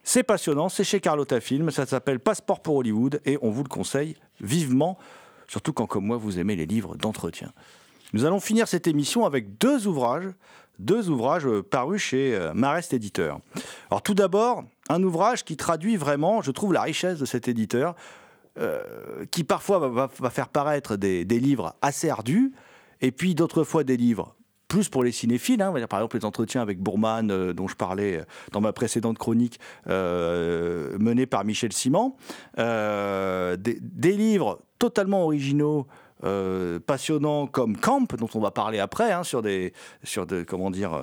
Speaker 3: c'est passionnant, c'est chez Carlotta Film, ça s'appelle Passeport pour Hollywood et on vous le conseille vivement, surtout quand comme moi vous aimez les livres d'entretien. Nous allons finir cette émission avec deux ouvrages, deux ouvrages parus chez euh, Marest Éditeur. Alors tout d'abord, un ouvrage qui traduit vraiment, je trouve, la richesse de cet éditeur, euh, qui parfois va, faire paraître des, livres assez ardus, et puis d'autres fois des livres plus pour les cinéphiles, hein, par exemple les entretiens avec Bourman, euh, dont je parlais dans ma précédente chronique, menée par Michel Simon, des, livres totalement originaux, passionnants comme Camp, dont on va parler après, hein, sur des, sur de, comment dire,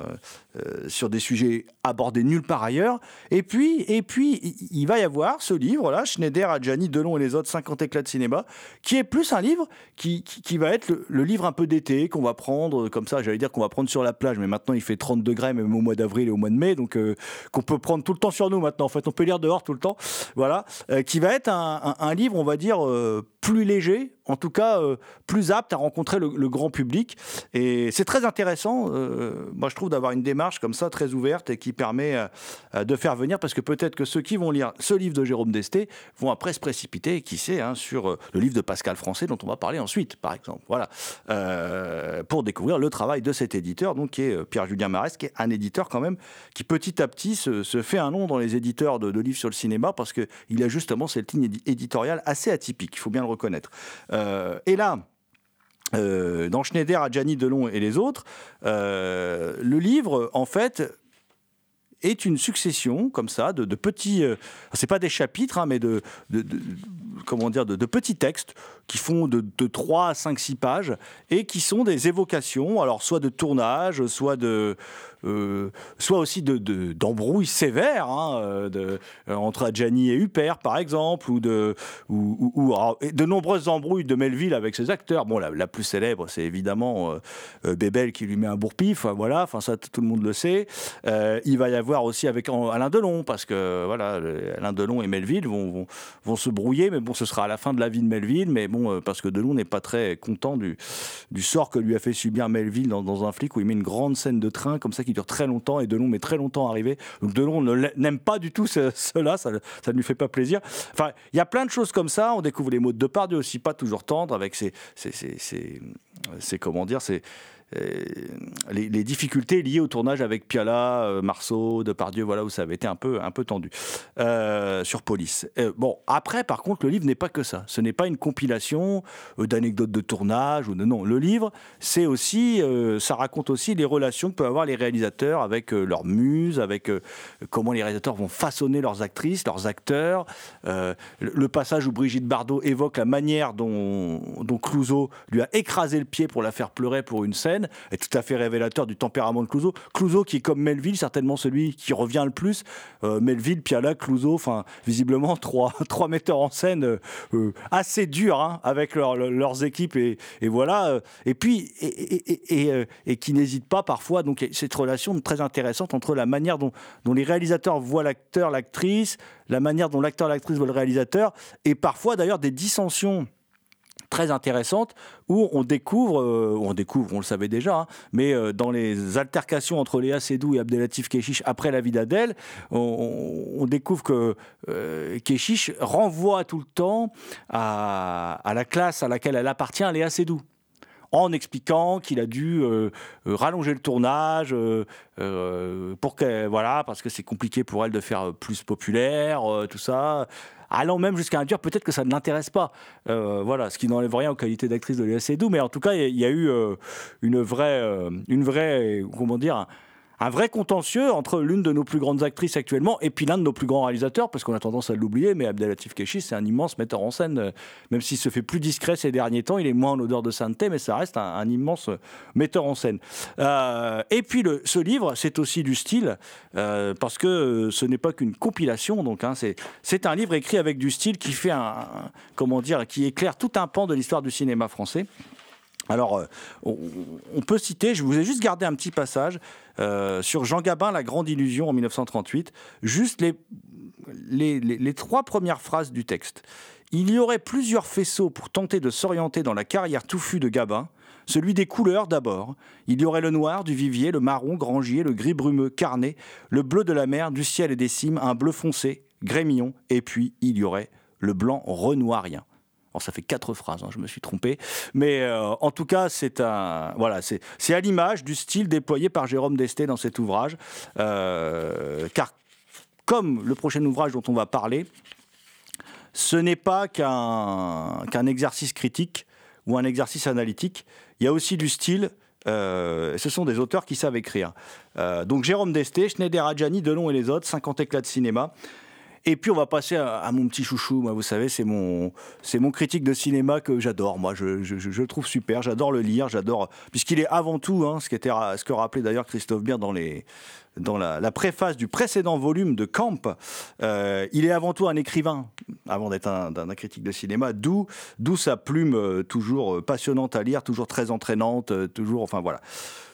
Speaker 3: euh, sur des sujets abordés nulle part ailleurs. Et puis, et puis, il- va y avoir ce livre-là, Schneider, Adjani, Delon et les autres 50 éclats de cinéma, qui est plus un livre qui, qui, va être le, livre un peu d'été qu'on va prendre comme ça. J'allais dire qu'on va prendre sur la plage, mais maintenant il fait 30 degrés, même au mois d'avril et au mois de mai, donc euh, qu'on peut prendre tout le temps sur nous maintenant. En fait, on peut lire dehors tout le temps. Voilà, Euh, qui va être un, livre, on va dire, plus léger, en tout cas plus apte à rencontrer le, grand public. Et c'est très intéressant, moi je trouve, d'avoir une démarche comme ça très ouverte et qui permet euh, euh, de faire venir, parce que peut-être que ceux qui vont lire ce livre de Jérôme Desté vont après se précipiter, qui sait, hein, sur euh, le livre de Pascal Français dont on va parler ensuite, par exemple. Voilà, pour découvrir le travail de cet éditeur, donc qui est Pierre-Julien Marès, qui est un éditeur quand même qui petit à petit se, fait un nom dans les éditeurs de, livres sur le cinéma parce que il a justement cette ligne édi- éditoriale assez atypique, il faut bien le reconnaître. Et là. Euh, dans Schneider, Adjani, Delon et les autres, euh, le livre, en fait, est une succession comme ça de, petits, euh, c'est pas des chapitres, hein, mais de, comment dire, de, petits textes qui font de, de 3 à 5, 6 pages et qui sont des évocations, alors soit de tournage, soit de, euh, soit aussi de, de- d'embrouilles sévères hein, euh, de, euh, entre Adjani et Huppert, par exemple, ou de, ou, et de nombreuses embrouilles de Melville avec ses acteurs. Bon, la, la plus célèbre, c'est évidemment euh, Bébel qui lui met un bourre-pif, hein, voilà, enfin ça tout le monde le sait. Il va y avoir aussi avec Alain Delon, parce que voilà, Alain Delon et Melville vont, vont, se brouiller, mais bon, ce sera à la fin de la vie de Melville, mais bon, parce que Delon n'est pas très content du, du sort que lui a fait subir Melville dans, dans un flic où il met une grande scène de train comme ça qui dure très longtemps et Delon met très longtemps à arriver. Donc Delon n'aime pas du tout ce- cela, ça, ça ne lui fait pas plaisir. Enfin, il y a plein de choses comme ça. On découvre les mots de Depardieu aussi, pas toujours tendres, avec ses, ses, ses- comment dire, euh, les, les difficultés liées au tournage avec Piala, euh, Marceau, Depardieu, voilà où ça avait été un peu, un peu tendu euh, sur Police. Euh, bon, après, par contre, le livre n'est pas que ça. Ce n'est pas une compilation euh, d'anecdotes de tournage ou de non. Le livre, c'est aussi, euh, ça raconte aussi les relations que peuvent avoir les réalisateurs avec euh, leurs muses, avec euh, comment les réalisateurs vont façonner leurs actrices, leurs acteurs. Euh, le le passage où Brigitte Bardot évoque la manière dont, dont Clouseau lui a écrasé le pied pour la faire pleurer pour une scène est tout à fait révélateur du tempérament de Clouseau. Clouseau qui est comme Melville, certainement celui qui revient le plus. Euh, Melville, Piala, Clouseau, enfin visiblement trois, trois metteurs en scène euh, euh, assez durs hein, avec leur- leur- leurs équipes et, voilà. Et puis et, et- qui n'hésitent pas parfois. Donc cette relation très intéressante entre la manière dont, dont les réalisateurs voient l'acteur, l'actrice, la manière dont l'acteur, l'actrice voient le réalisateur, et parfois d'ailleurs des dissensions très intéressante où on découvre, euh, on découvre, on le savait déjà, hein, mais euh, dans les altercations entre Léa Seydoux et Abdelatif Keshish après la vie d'Adèle, on, découvre que euh, Keshish renvoie tout le temps à, la classe à laquelle elle appartient, Léa Seydoux en expliquant qu'il a dû euh, rallonger le tournage pour voilà parce que c'est compliqué pour elle de faire plus populaire tout ça allant même jusqu'à dire peut-être que ça ne l'intéresse pas. Euh, voilà ce qui n'enlève rien aux qualités d'actrice de Léa Seydoux mais en tout cas il y a- il y, a eu euh, une vraie euh, une vraie comment dire un, vrai contentieux entre l'une de nos plus grandes actrices actuellement et puis l'un de nos plus grands réalisateurs, parce qu'on a tendance à l'oublier, mais Abdelatif Kechi, c'est un immense metteur en scène, euh, même s'il se fait plus discret ces derniers temps, il est moins en odeur de sainteté, mais ça reste un, immense euh, metteur en scène. Euh, et puis ce livre, c'est aussi du style, parce que ce n'est pas qu'une compilation, donc hein, c'est un livre écrit avec du style qui fait comment dire, qui éclaire tout un pan de l'histoire du cinéma français. Alors, euh, on, peut citer, je vous ai juste gardé un petit passage euh, sur Jean Gabin, La Grande Illusion en 1938, juste les- les trois premières phrases du texte. Il y aurait plusieurs faisceaux pour tenter de s'orienter dans la carrière touffue de Gabin. Celui des couleurs d'abord. Il y aurait le noir du vivier, le marron grangier, le gris brumeux carné, le bleu de la mer, du ciel et des cimes, un bleu foncé, grémillon, et puis il y aurait le blanc renoirien. Ça fait quatre phrases, hein, je me suis trompé. Mais euh, en tout cas, c'est un voilà, c'est à l'image du style déployé par Jérôme Desté dans cet ouvrage, Euh, car comme le prochain ouvrage dont on va parler, ce n'est pas qu'un exercice critique ou un exercice analytique. Il y a aussi du style. euh, ce sont des auteurs qui savent écrire. Donc Jérôme Desté, Schneider Adjani, Delon et les autres, 50 éclats de cinéma. Et puis on va passer à, mon petit chouchou. Vous savez, c'est mon, mon critique de cinéma que j'adore. Moi, je, le trouve super. J'adore le lire. J'adore, puisqu'il est avant tout, hein, ce, était, ce que rappelait d'ailleurs Christophe Bier dans les, dans la, préface du précédent volume de Camp. Euh, il est avant tout un écrivain, avant d'être un, critique de cinéma. D'où, sa plume euh, toujours euh, passionnante à lire, toujours très entraînante, toujours, enfin voilà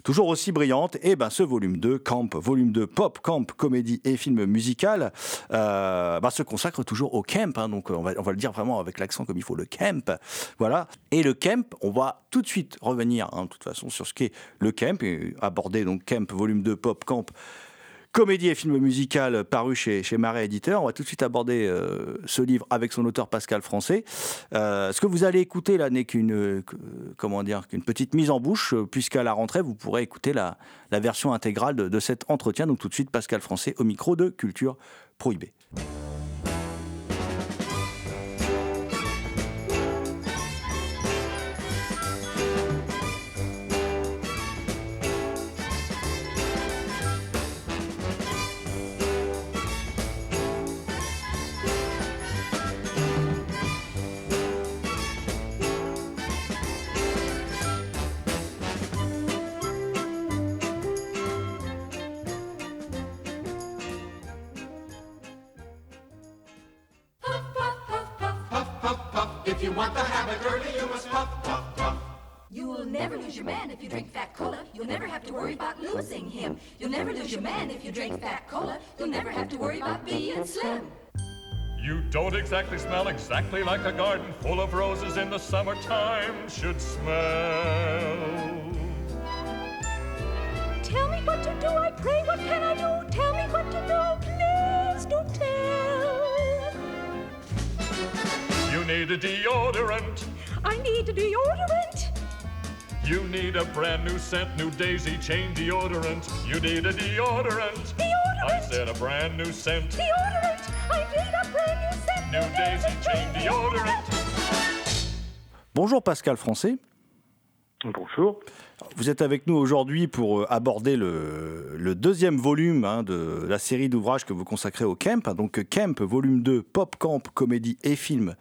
Speaker 3: toujours aussi brillante. Et ben ce volume 2, Camp, volume 2, pop, camp, comédie et film musical, ben, se consacre toujours au camp. hein. donc on va, on va le dire vraiment avec l'accent comme il faut, le camp. Voilà. Et le camp, on va tout de suite revenir, hein, de toute façon, sur ce qu'est le camp, et aborder donc camp, volume 2, pop, camp. Comédie et film musical paru chez, chez Marais Éditeur. On va tout de suite aborder euh, ce livre avec son auteur Pascal Français. Euh, ce que vous allez écouter là n'est qu'une comment petite mise en bouche, euh, puisqu'à la rentrée vous pourrez écouter la, la version intégrale de, de cet entretien. Donc tout de suite Pascal Français au micro de Culture Prohibée.
Speaker 10: If you want the habit early, you must puff, puff, puff.
Speaker 11: You will never lose your man if you drink fat cola. You'll never have to worry about losing him. You'll never lose your man if you drink fat cola. You'll never have to worry about being slim.
Speaker 12: You don't exactly smell exactly like a garden full of roses in the summertime should smell.
Speaker 11: Tell me what to do, I pray, what can I do? Tell me what to do, please do tell.
Speaker 12: Need a deodorant.
Speaker 11: I need a deodorant?
Speaker 12: You need a brand new scent, new daisy chain deodorant. You need a deodorant.
Speaker 11: Deodorant?
Speaker 12: I said a brand new scent,
Speaker 11: Deodorant? I need a brand new scent.
Speaker 12: new daisy chain deodorant.
Speaker 3: Bonjour Pascal Français.
Speaker 13: Bonjour.
Speaker 3: Vous êtes avec nous aujourd'hui pour euh, aborder le, le deuxième volume hein, de la série d'ouvrages que vous consacrez au Camp. hein. Donc Camp, volume 2, Pop Camp, comédie et film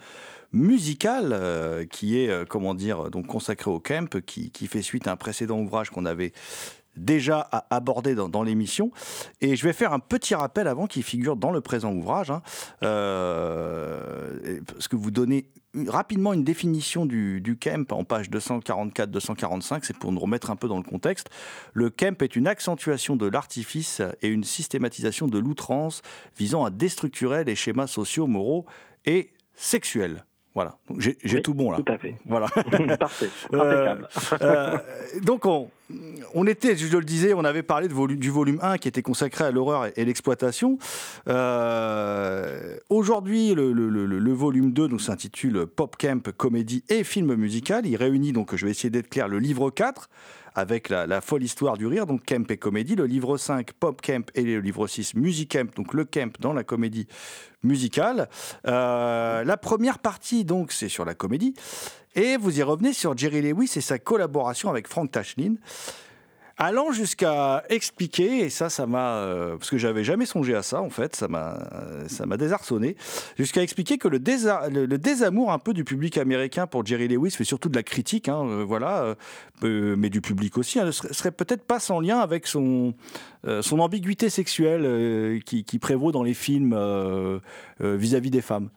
Speaker 3: musical, euh, qui est, euh, comment dire, donc consacré au Camp, qui, qui fait suite à un précédent ouvrage qu'on avait déjà abordé dans, l'émission. Et je vais faire un petit rappel avant qu'il figure dans le présent ouvrage, hein, euh, parce que vous donnez rapidement une définition du, du camp en page 244-245, c'est pour nous remettre un peu dans le contexte. Le camp est une accentuation de l'artifice et une systématisation de l'outrance visant à déstructurer les schémas sociaux, moraux et sexuels. Voilà, j'ai
Speaker 13: Oui,
Speaker 3: tout bon là.
Speaker 13: tout à fait.
Speaker 3: Voilà.
Speaker 13: Parfait.
Speaker 3: Euh,
Speaker 13: Impeccable.
Speaker 3: euh, donc on, on était, je le disais, on avait parlé de volu- du volume 1 qui était consacré à l'horreur et, et l'exploitation. Euh, Aujourd'hui, le, le- le- le volume 2 donc, s'intitule Pop Camp, comédie et film musical. Il réunit, donc je vais essayer d'être clair, le livre 4 avec la, folle histoire du rire, donc Camp et comédie, le livre 5, Pop Camp, et le livre 6, Music Camp, donc le camp dans la comédie musicale. Euh, la première partie, donc, c'est sur la comédie, et vous y revenez sur Jerry Lewis et sa collaboration avec Frank Tashlin, allant jusqu'à expliquer, et ça, ça m'a, euh, parce que j'avais jamais songé à ça, en fait, ça m'a, désarçonné, jusqu'à expliquer que le, désa- le, le désamour un peu du public américain pour Jerry Lewis fait surtout de la critique, hein, euh, voilà, euh, mais du public aussi, hein, serait, peut-être pas sans lien avec son, son ambiguïté sexuelle qui, prévaut dans les films vis-à-vis des femmes.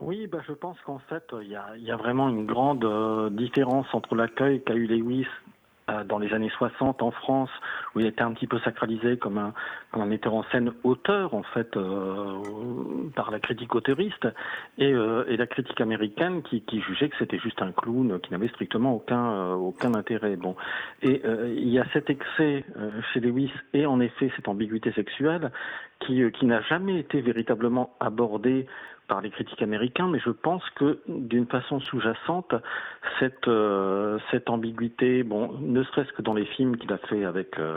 Speaker 13: Oui, bah, je pense qu'en fait, il y a, vraiment une grande différence entre l'accueil qu'a eu Lewis dans les années 60 en France, où il était un petit peu sacralisé comme un, comme un metteur en scène auteur, en fait, euh, par la critique auteuriste, et, euh, et la critique américaine qui, qui jugeait que c'était juste un clown qui n'avait strictement aucun, euh, aucun intérêt. Bon. Et euh, il y a cet excès euh, chez Lewis et en effet cette ambiguïté sexuelle qui, euh, qui n'a jamais été véritablement abordée par les critiques américains, mais je pense que d'une façon sous-jacente, cette, euh, cette ambiguïté, bon, ne serait-ce que dans les films qu'il a fait avec, euh,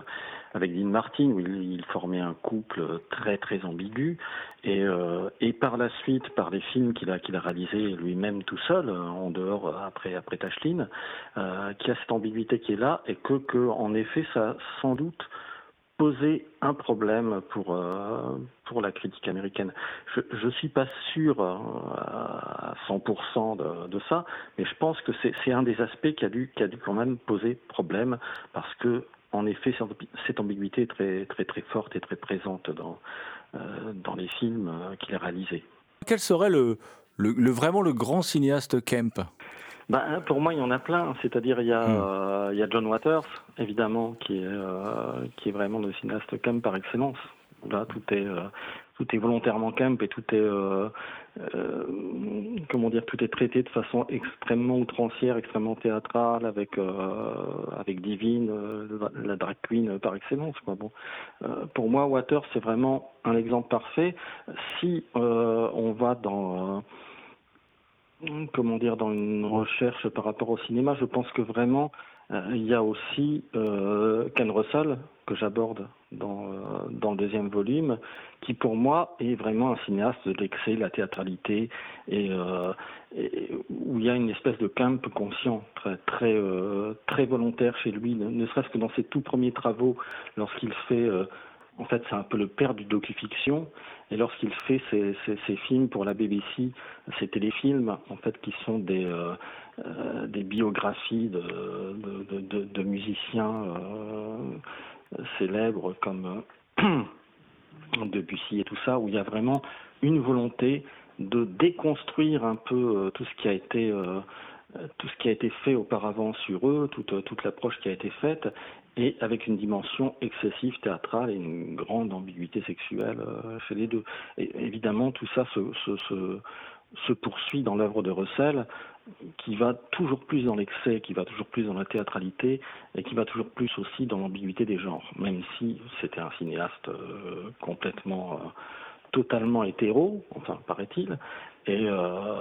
Speaker 13: avec Dean Martin, où il, formait un couple très très ambigu, et, euh, et par la suite, par les films qu'il a, qu'il a réalisés lui-même tout seul, en dehors, après, après Tashlin, euh, qui a cette ambiguïté qui est là, et que, que en effet, ça sans doute poser un problème pour euh, pour la critique américaine. Je je suis pas sûr euh, à 100% de, ça, mais je pense que c'est un des aspects qui a dû qui a dû quand même poser problème parce que en effet cette ambi- cette ambiguïté est très très très forte et très présente dans euh, dans les films qu'il a réalisés.
Speaker 3: Quel serait le- vraiment le grand cinéaste Kemp?
Speaker 13: Ben, pour moi, il y en a plein. C'est-à-dire, il y a, euh, il y a John Waters, évidemment, qui est, euh, qui est vraiment le cinéaste camp par excellence. Là, tout est, euh, tout est volontairement camp et tout est, comment dire, tout est traité de façon extrêmement outrancière, extrêmement théâtrale, avec, avec Divine, la- drag queen par excellence. Quoi. Bon, pour moi, Waters, c'est vraiment un exemple parfait. Si on va dans comment dire, dans une recherche par rapport au cinéma, je pense que vraiment, euh, il y a aussi euh, Ken Russell, que j'aborde dans, euh, dans le deuxième volume, qui pour moi est vraiment un cinéaste de l'excès, la théâtralité, et, où il y a une espèce de camp conscient, très, très, très volontaire chez lui, ne serait-ce que dans ses tout premiers travaux, lorsqu'il fait... en fait, c'est un peu le père du docu-fiction. Et lorsqu'il fait ses, ses- ses films pour la BBC, ces téléfilms, en fait, qui sont des, euh, euh, biographies de, musiciens euh, célèbres comme Debussy et tout ça, où il y a vraiment une volonté de déconstruire un peu tout ce qui a été tout ce qui a été fait auparavant sur eux, toute, toute l'approche qui a été faite, et avec une dimension excessive théâtrale et une grande ambiguïté sexuelle euh, chez les deux. Et évidemment, tout ça se, se, poursuit dans l'œuvre de Russell, qui va toujours plus dans l'excès, qui va toujours plus dans la théâtralité, et qui va toujours plus aussi dans l'ambiguïté des genres, même si c'était un cinéaste euh, complètement, euh, totalement hétéro, enfin paraît-il, et, euh,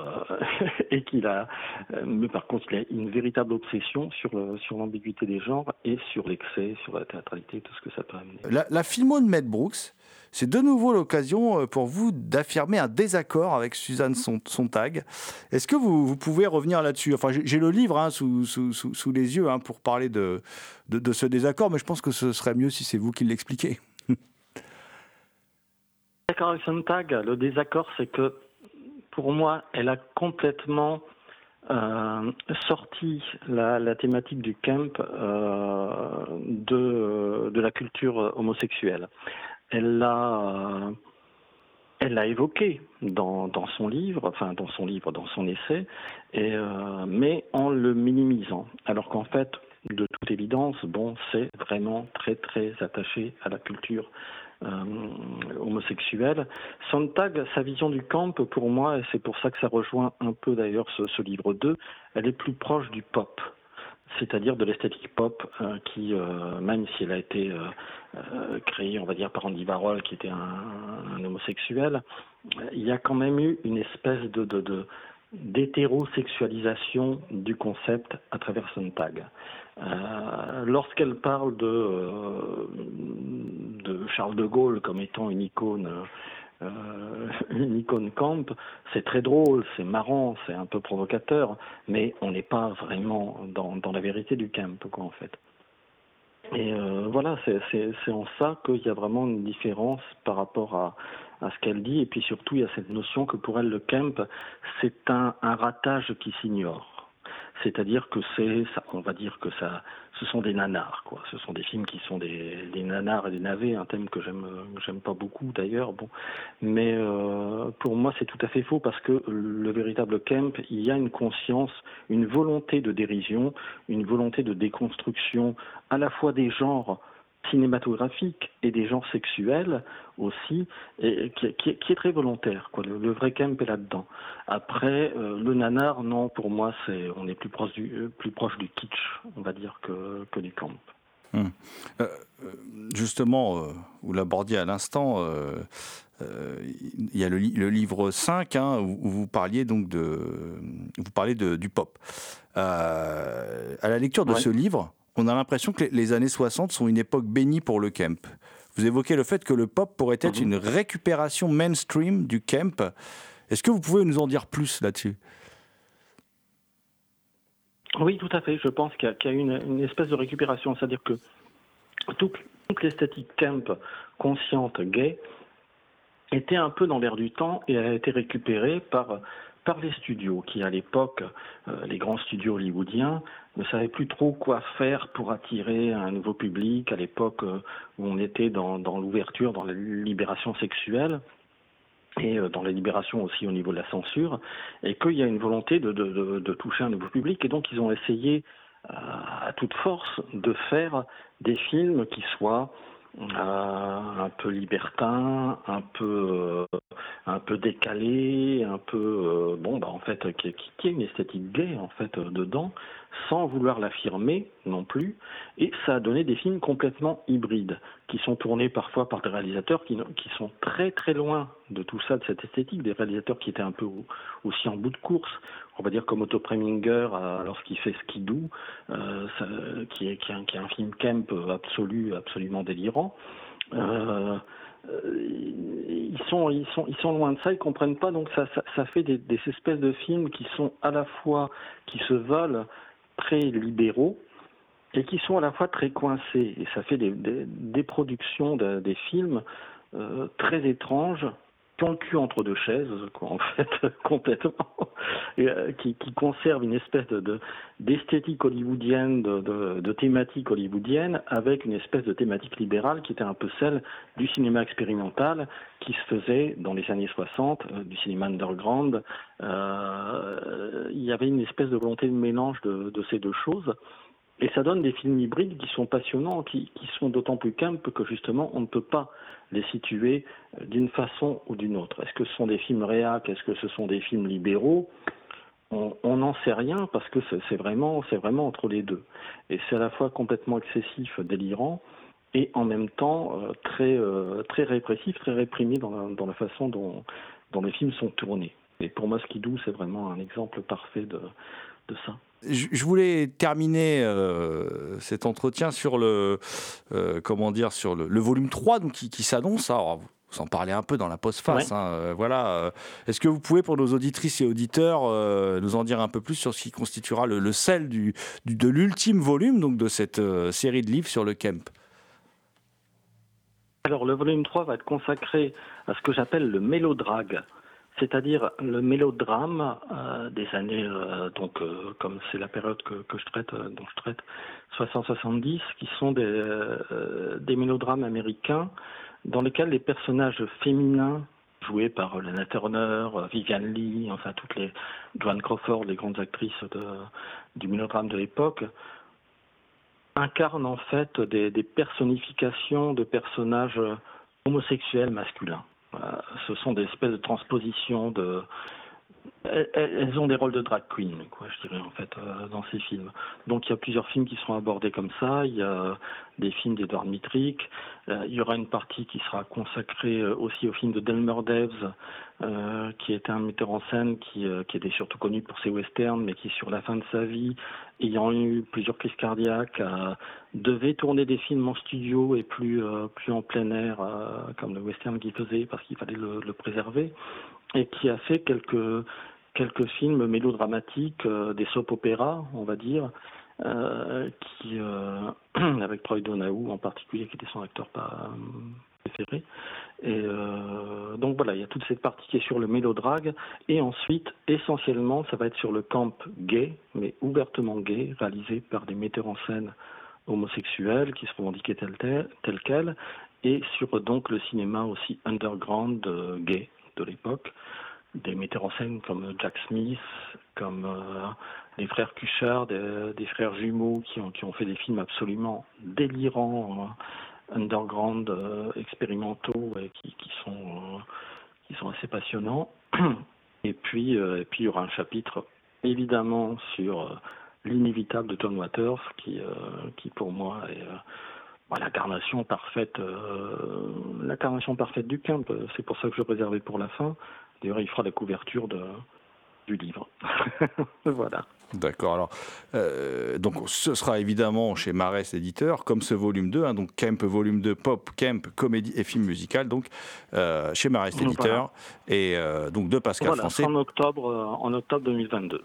Speaker 13: et qu'il a, euh, mais par contre, il a une véritable obsession sur le, sur l'ambiguïté des genres et sur l'excès, sur la théâtralité, tout ce que ça peut amener.
Speaker 3: La, la filmo de Mel Brooks, c'est de nouveau l'occasion euh, pour vous d'affirmer un désaccord avec Suzanne Son- Sontag. Est-ce que vous, pouvez revenir là-dessus? Enfin, j'ai le livre hein, sous, sous- sous- sous les yeux hein, pour parler de, de, de ce désaccord, mais je pense que ce serait mieux si c'est vous qui l'expliquez.
Speaker 13: D'accord avec Sontag, le désaccord, c'est que pour moi, elle a complètement euh, sorti la, thématique du camp euh, de, de la culture homosexuelle. Elle l'a, elle l'a évoqué dans, dans son livre, enfin dans son livre, dans son essai, euh, mais en le minimisant. Alors qu'en fait, de toute évidence, bon, c'est vraiment très très attaché à la culture euh, homosexuelle. Sontag, sa vision du camp, pour moi, et c'est pour ça que ça rejoint un peu d'ailleurs ce, livre 2, elle est plus proche du pop, c'est-à-dire de l'esthétique pop, euh, qui, euh, même si elle a été créée, on va dire, par Andy Warhol, qui était un, homosexuel, il y a quand même eu une espèce de d'hétérosexualisation du concept à travers Sontag. Euh, Lorsqu'elle parle de, euh, de Charles de Gaulle comme étant une icône, euh, une icône camp, c'est très drôle, c'est marrant, c'est un peu provocateur, mais on n'est pas vraiment dans, la vérité du camp, quoi, en fait. Et euh, voilà, c'est en ça qu'il y a vraiment une différence par rapport à, à ce qu'elle dit. Et puis surtout, il y a cette notion que pour elle, le camp, c'est un, ratage qui s'ignore. C'est-à-dire que c'est, on va dire que ça, ce sont des nanars, quoi. Ce sont des films qui sont des, nanars et des navets, un thème que j'aime, j'aime pas beaucoup d'ailleurs. Bon, mais euh, pour moi, c'est tout à fait faux parce que le véritable camp, il y a une conscience, une volonté de dérision, une volonté de déconstruction à la fois des genres cinématographiques et des genres sexuels aussi, et qui, qui est- qui est très volontaire. Quoi. Le, le vrai camp est là-dedans. Après, euh, le nanar, non, pour moi, c'est on est plus proche du euh, plus proche du kitsch, on va dire, que, que du camp.
Speaker 3: Hum. Euh, justement, euh, vous l'abordiez à l'instant, euh, il y a le, li- le livre 5 hein, où, où vous parliez donc de, vous parlez de, du pop. À la lecture de
Speaker 13: Ouais.
Speaker 3: ce livre, on a l'impression que les, années 60 sont une époque bénie pour le camp. Vous évoquez le fait que le pop pourrait être une récupération mainstream du camp. Est-ce que vous pouvez nous en dire plus là-dessus?
Speaker 13: Oui, tout à fait. Je pense qu'il y a, qu'il y a une, une espèce de récupération, c'est-à-dire que toute, toute l'esthétique camp consciente gay était un peu dans l'air du temps et a été récupérée par par les studios qui à l'époque euh, les grands studios hollywoodiens ne savaient plus trop quoi faire pour attirer un nouveau public à l'époque euh, où on était dans, l'ouverture dans la libération sexuelle et euh, dans la libération aussi au niveau de la censure, et qu'il y a une volonté de, toucher un nouveau public, et donc ils ont essayé à toute force de faire des films qui soient un peu libertins, un peu euh, un peu décalés, un peu euh, bon bah en fait qui, qui, qui ait une esthétique gay en fait euh, dedans, sans vouloir l'affirmer non plus, et ça a donné des films complètement hybrides, qui sont tournés parfois par des réalisateurs qui, qui sont très très loin de tout ça, de cette esthétique, des réalisateurs qui étaient un peu au- aussi en bout de course, on va dire comme Otto Preminger euh, lorsqu'il fait Skidoo, euh, ça- qui, est, qui, est un, qui est un film camp absolu, absolument délirant. Euh, euh, ils sont ils sont ils sont loin de ça ils comprennent pas donc ça ça, fait des, des espèces de films qui sont à la fois qui se veulent très libéraux et qui sont à la fois très coincés. Et ça fait des, productions de- des films euh, très étranges ont le cul entre deux chaises, quoi, en fait, complètement, euh, qui, conservent une espèce de, de- d'esthétique hollywoodienne, de, de, thématique hollywoodienne, avec une espèce de thématique libérale qui était un peu celle du cinéma expérimental qui se faisait dans les années 60, euh, du cinéma underground. Euh, il y avait une espèce de volonté de mélange de ces deux choses. Et ça donne des films hybrides qui sont passionnants, qui, sont d'autant plus camp que justement on ne peut pas les situer euh, d'une façon ou d'une autre. Est-ce que ce sont des films réac Est-ce que ce sont des films libéraux? On n'en sait rien parce que c'est vraiment, entre les deux. Et c'est à la fois complètement excessif, délirant, et en même temps euh, très, euh, très répressif, très réprimé dans la, façon dont, les films sont tournés. Et pour moi, Skidoo, c'est vraiment un exemple parfait de ça.
Speaker 3: Je voulais terminer euh, cet entretien sur le, euh, comment dire, sur le, le volume 3 donc, qui, qui s'annonce. Alors, vous en parlez un peu dans la postface.
Speaker 13: Ouais.
Speaker 3: hein, euh, voilà. Est-ce que vous pouvez, pour nos auditrices et auditeurs, euh, nous en dire un peu plus sur ce qui constituera le, le sel du, du- de l'ultime volume donc, de cette euh, série de livres sur le Kemp?
Speaker 13: Alors, le volume 3 va être consacré à ce que j'appelle le mélodrague, c'est-à-dire le mélodrame euh, des années, euh, donc euh, comme c'est la période que, je traite, dont je traite, 60-70, qui sont des, mélodrames américains dans lesquels les personnages féminins joués par Lana Turner, Vivian Lee, enfin toutes les Joan Crawford, les grandes actrices du mélodrame de l'époque, incarnent en fait des, des personnifications de personnages homosexuels masculins. Voilà. Ce sont des espèces de transpositions de. Elles, ont des rôles de drag queen, quoi, je dirais en fait, euh, dans ces films. Donc il y a plusieurs films qui seront abordés comme ça. Il y a des films d'Edward Mitrick. Euh, il y aura une partie qui sera consacrée euh, aussi au film de Delmer Daves, euh, qui était un metteur en scène qui, était surtout connu pour ses westerns, mais qui sur la fin de sa vie, ayant eu plusieurs crises cardiaques, devait tourner des films en studio et plus plus en plein air, comme le western qu'il faisait, parce qu'il fallait le, le préserver, et qui a fait quelques quelques films mélodramatiques, euh, des soap opéras, on va dire, euh, euh, avec Troy Donahue en particulier, qui était son acteur préféré. Et donc voilà, il y a toute cette partie qui est sur le mélodrague. Et ensuite, essentiellement, ça va être sur le camp gay, mais ouvertement gay, réalisé par des metteurs en scène homosexuels qui se revendiquaient tel, tel, tel quel, et sur donc le cinéma aussi underground gay de l'époque. Des metteurs en scène comme Jack Smith, comme euh, les frères Cushard, des, frères jumeaux qui ont, qui ont fait des films absolument délirants, euh, underground, euh, expérimentaux, et qui, qui sont, euh, qui sont assez passionnants. Et puis, euh, et puis il y aura un chapitre évidemment sur euh, l'inévitable de John Waters, qui, euh, qui pour moi est euh, bah, l'incarnation parfaite, euh, l'incarnation parfaite du camp. C'est pour ça que je l'ai réservé pour la fin. D'ailleurs, il fera la couverture de, du livre. voilà.
Speaker 3: D'accord. Alors, euh, donc, ce sera évidemment chez Marès Éditeur, comme ce volume 2, hein, donc Kemp volume 2, pop, Kemp, comédie et film musical, donc euh, chez Marès
Speaker 13: Voilà.
Speaker 3: Éditeur, et euh, donc de Pascal
Speaker 13: Voilà,
Speaker 3: Français.
Speaker 13: en octobre, euh, en octobre 2022.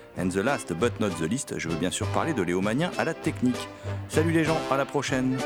Speaker 3: and the last but not the least, je veux bien sûr parler de Léo Magnien à la technique. Salut les gens, à la prochaine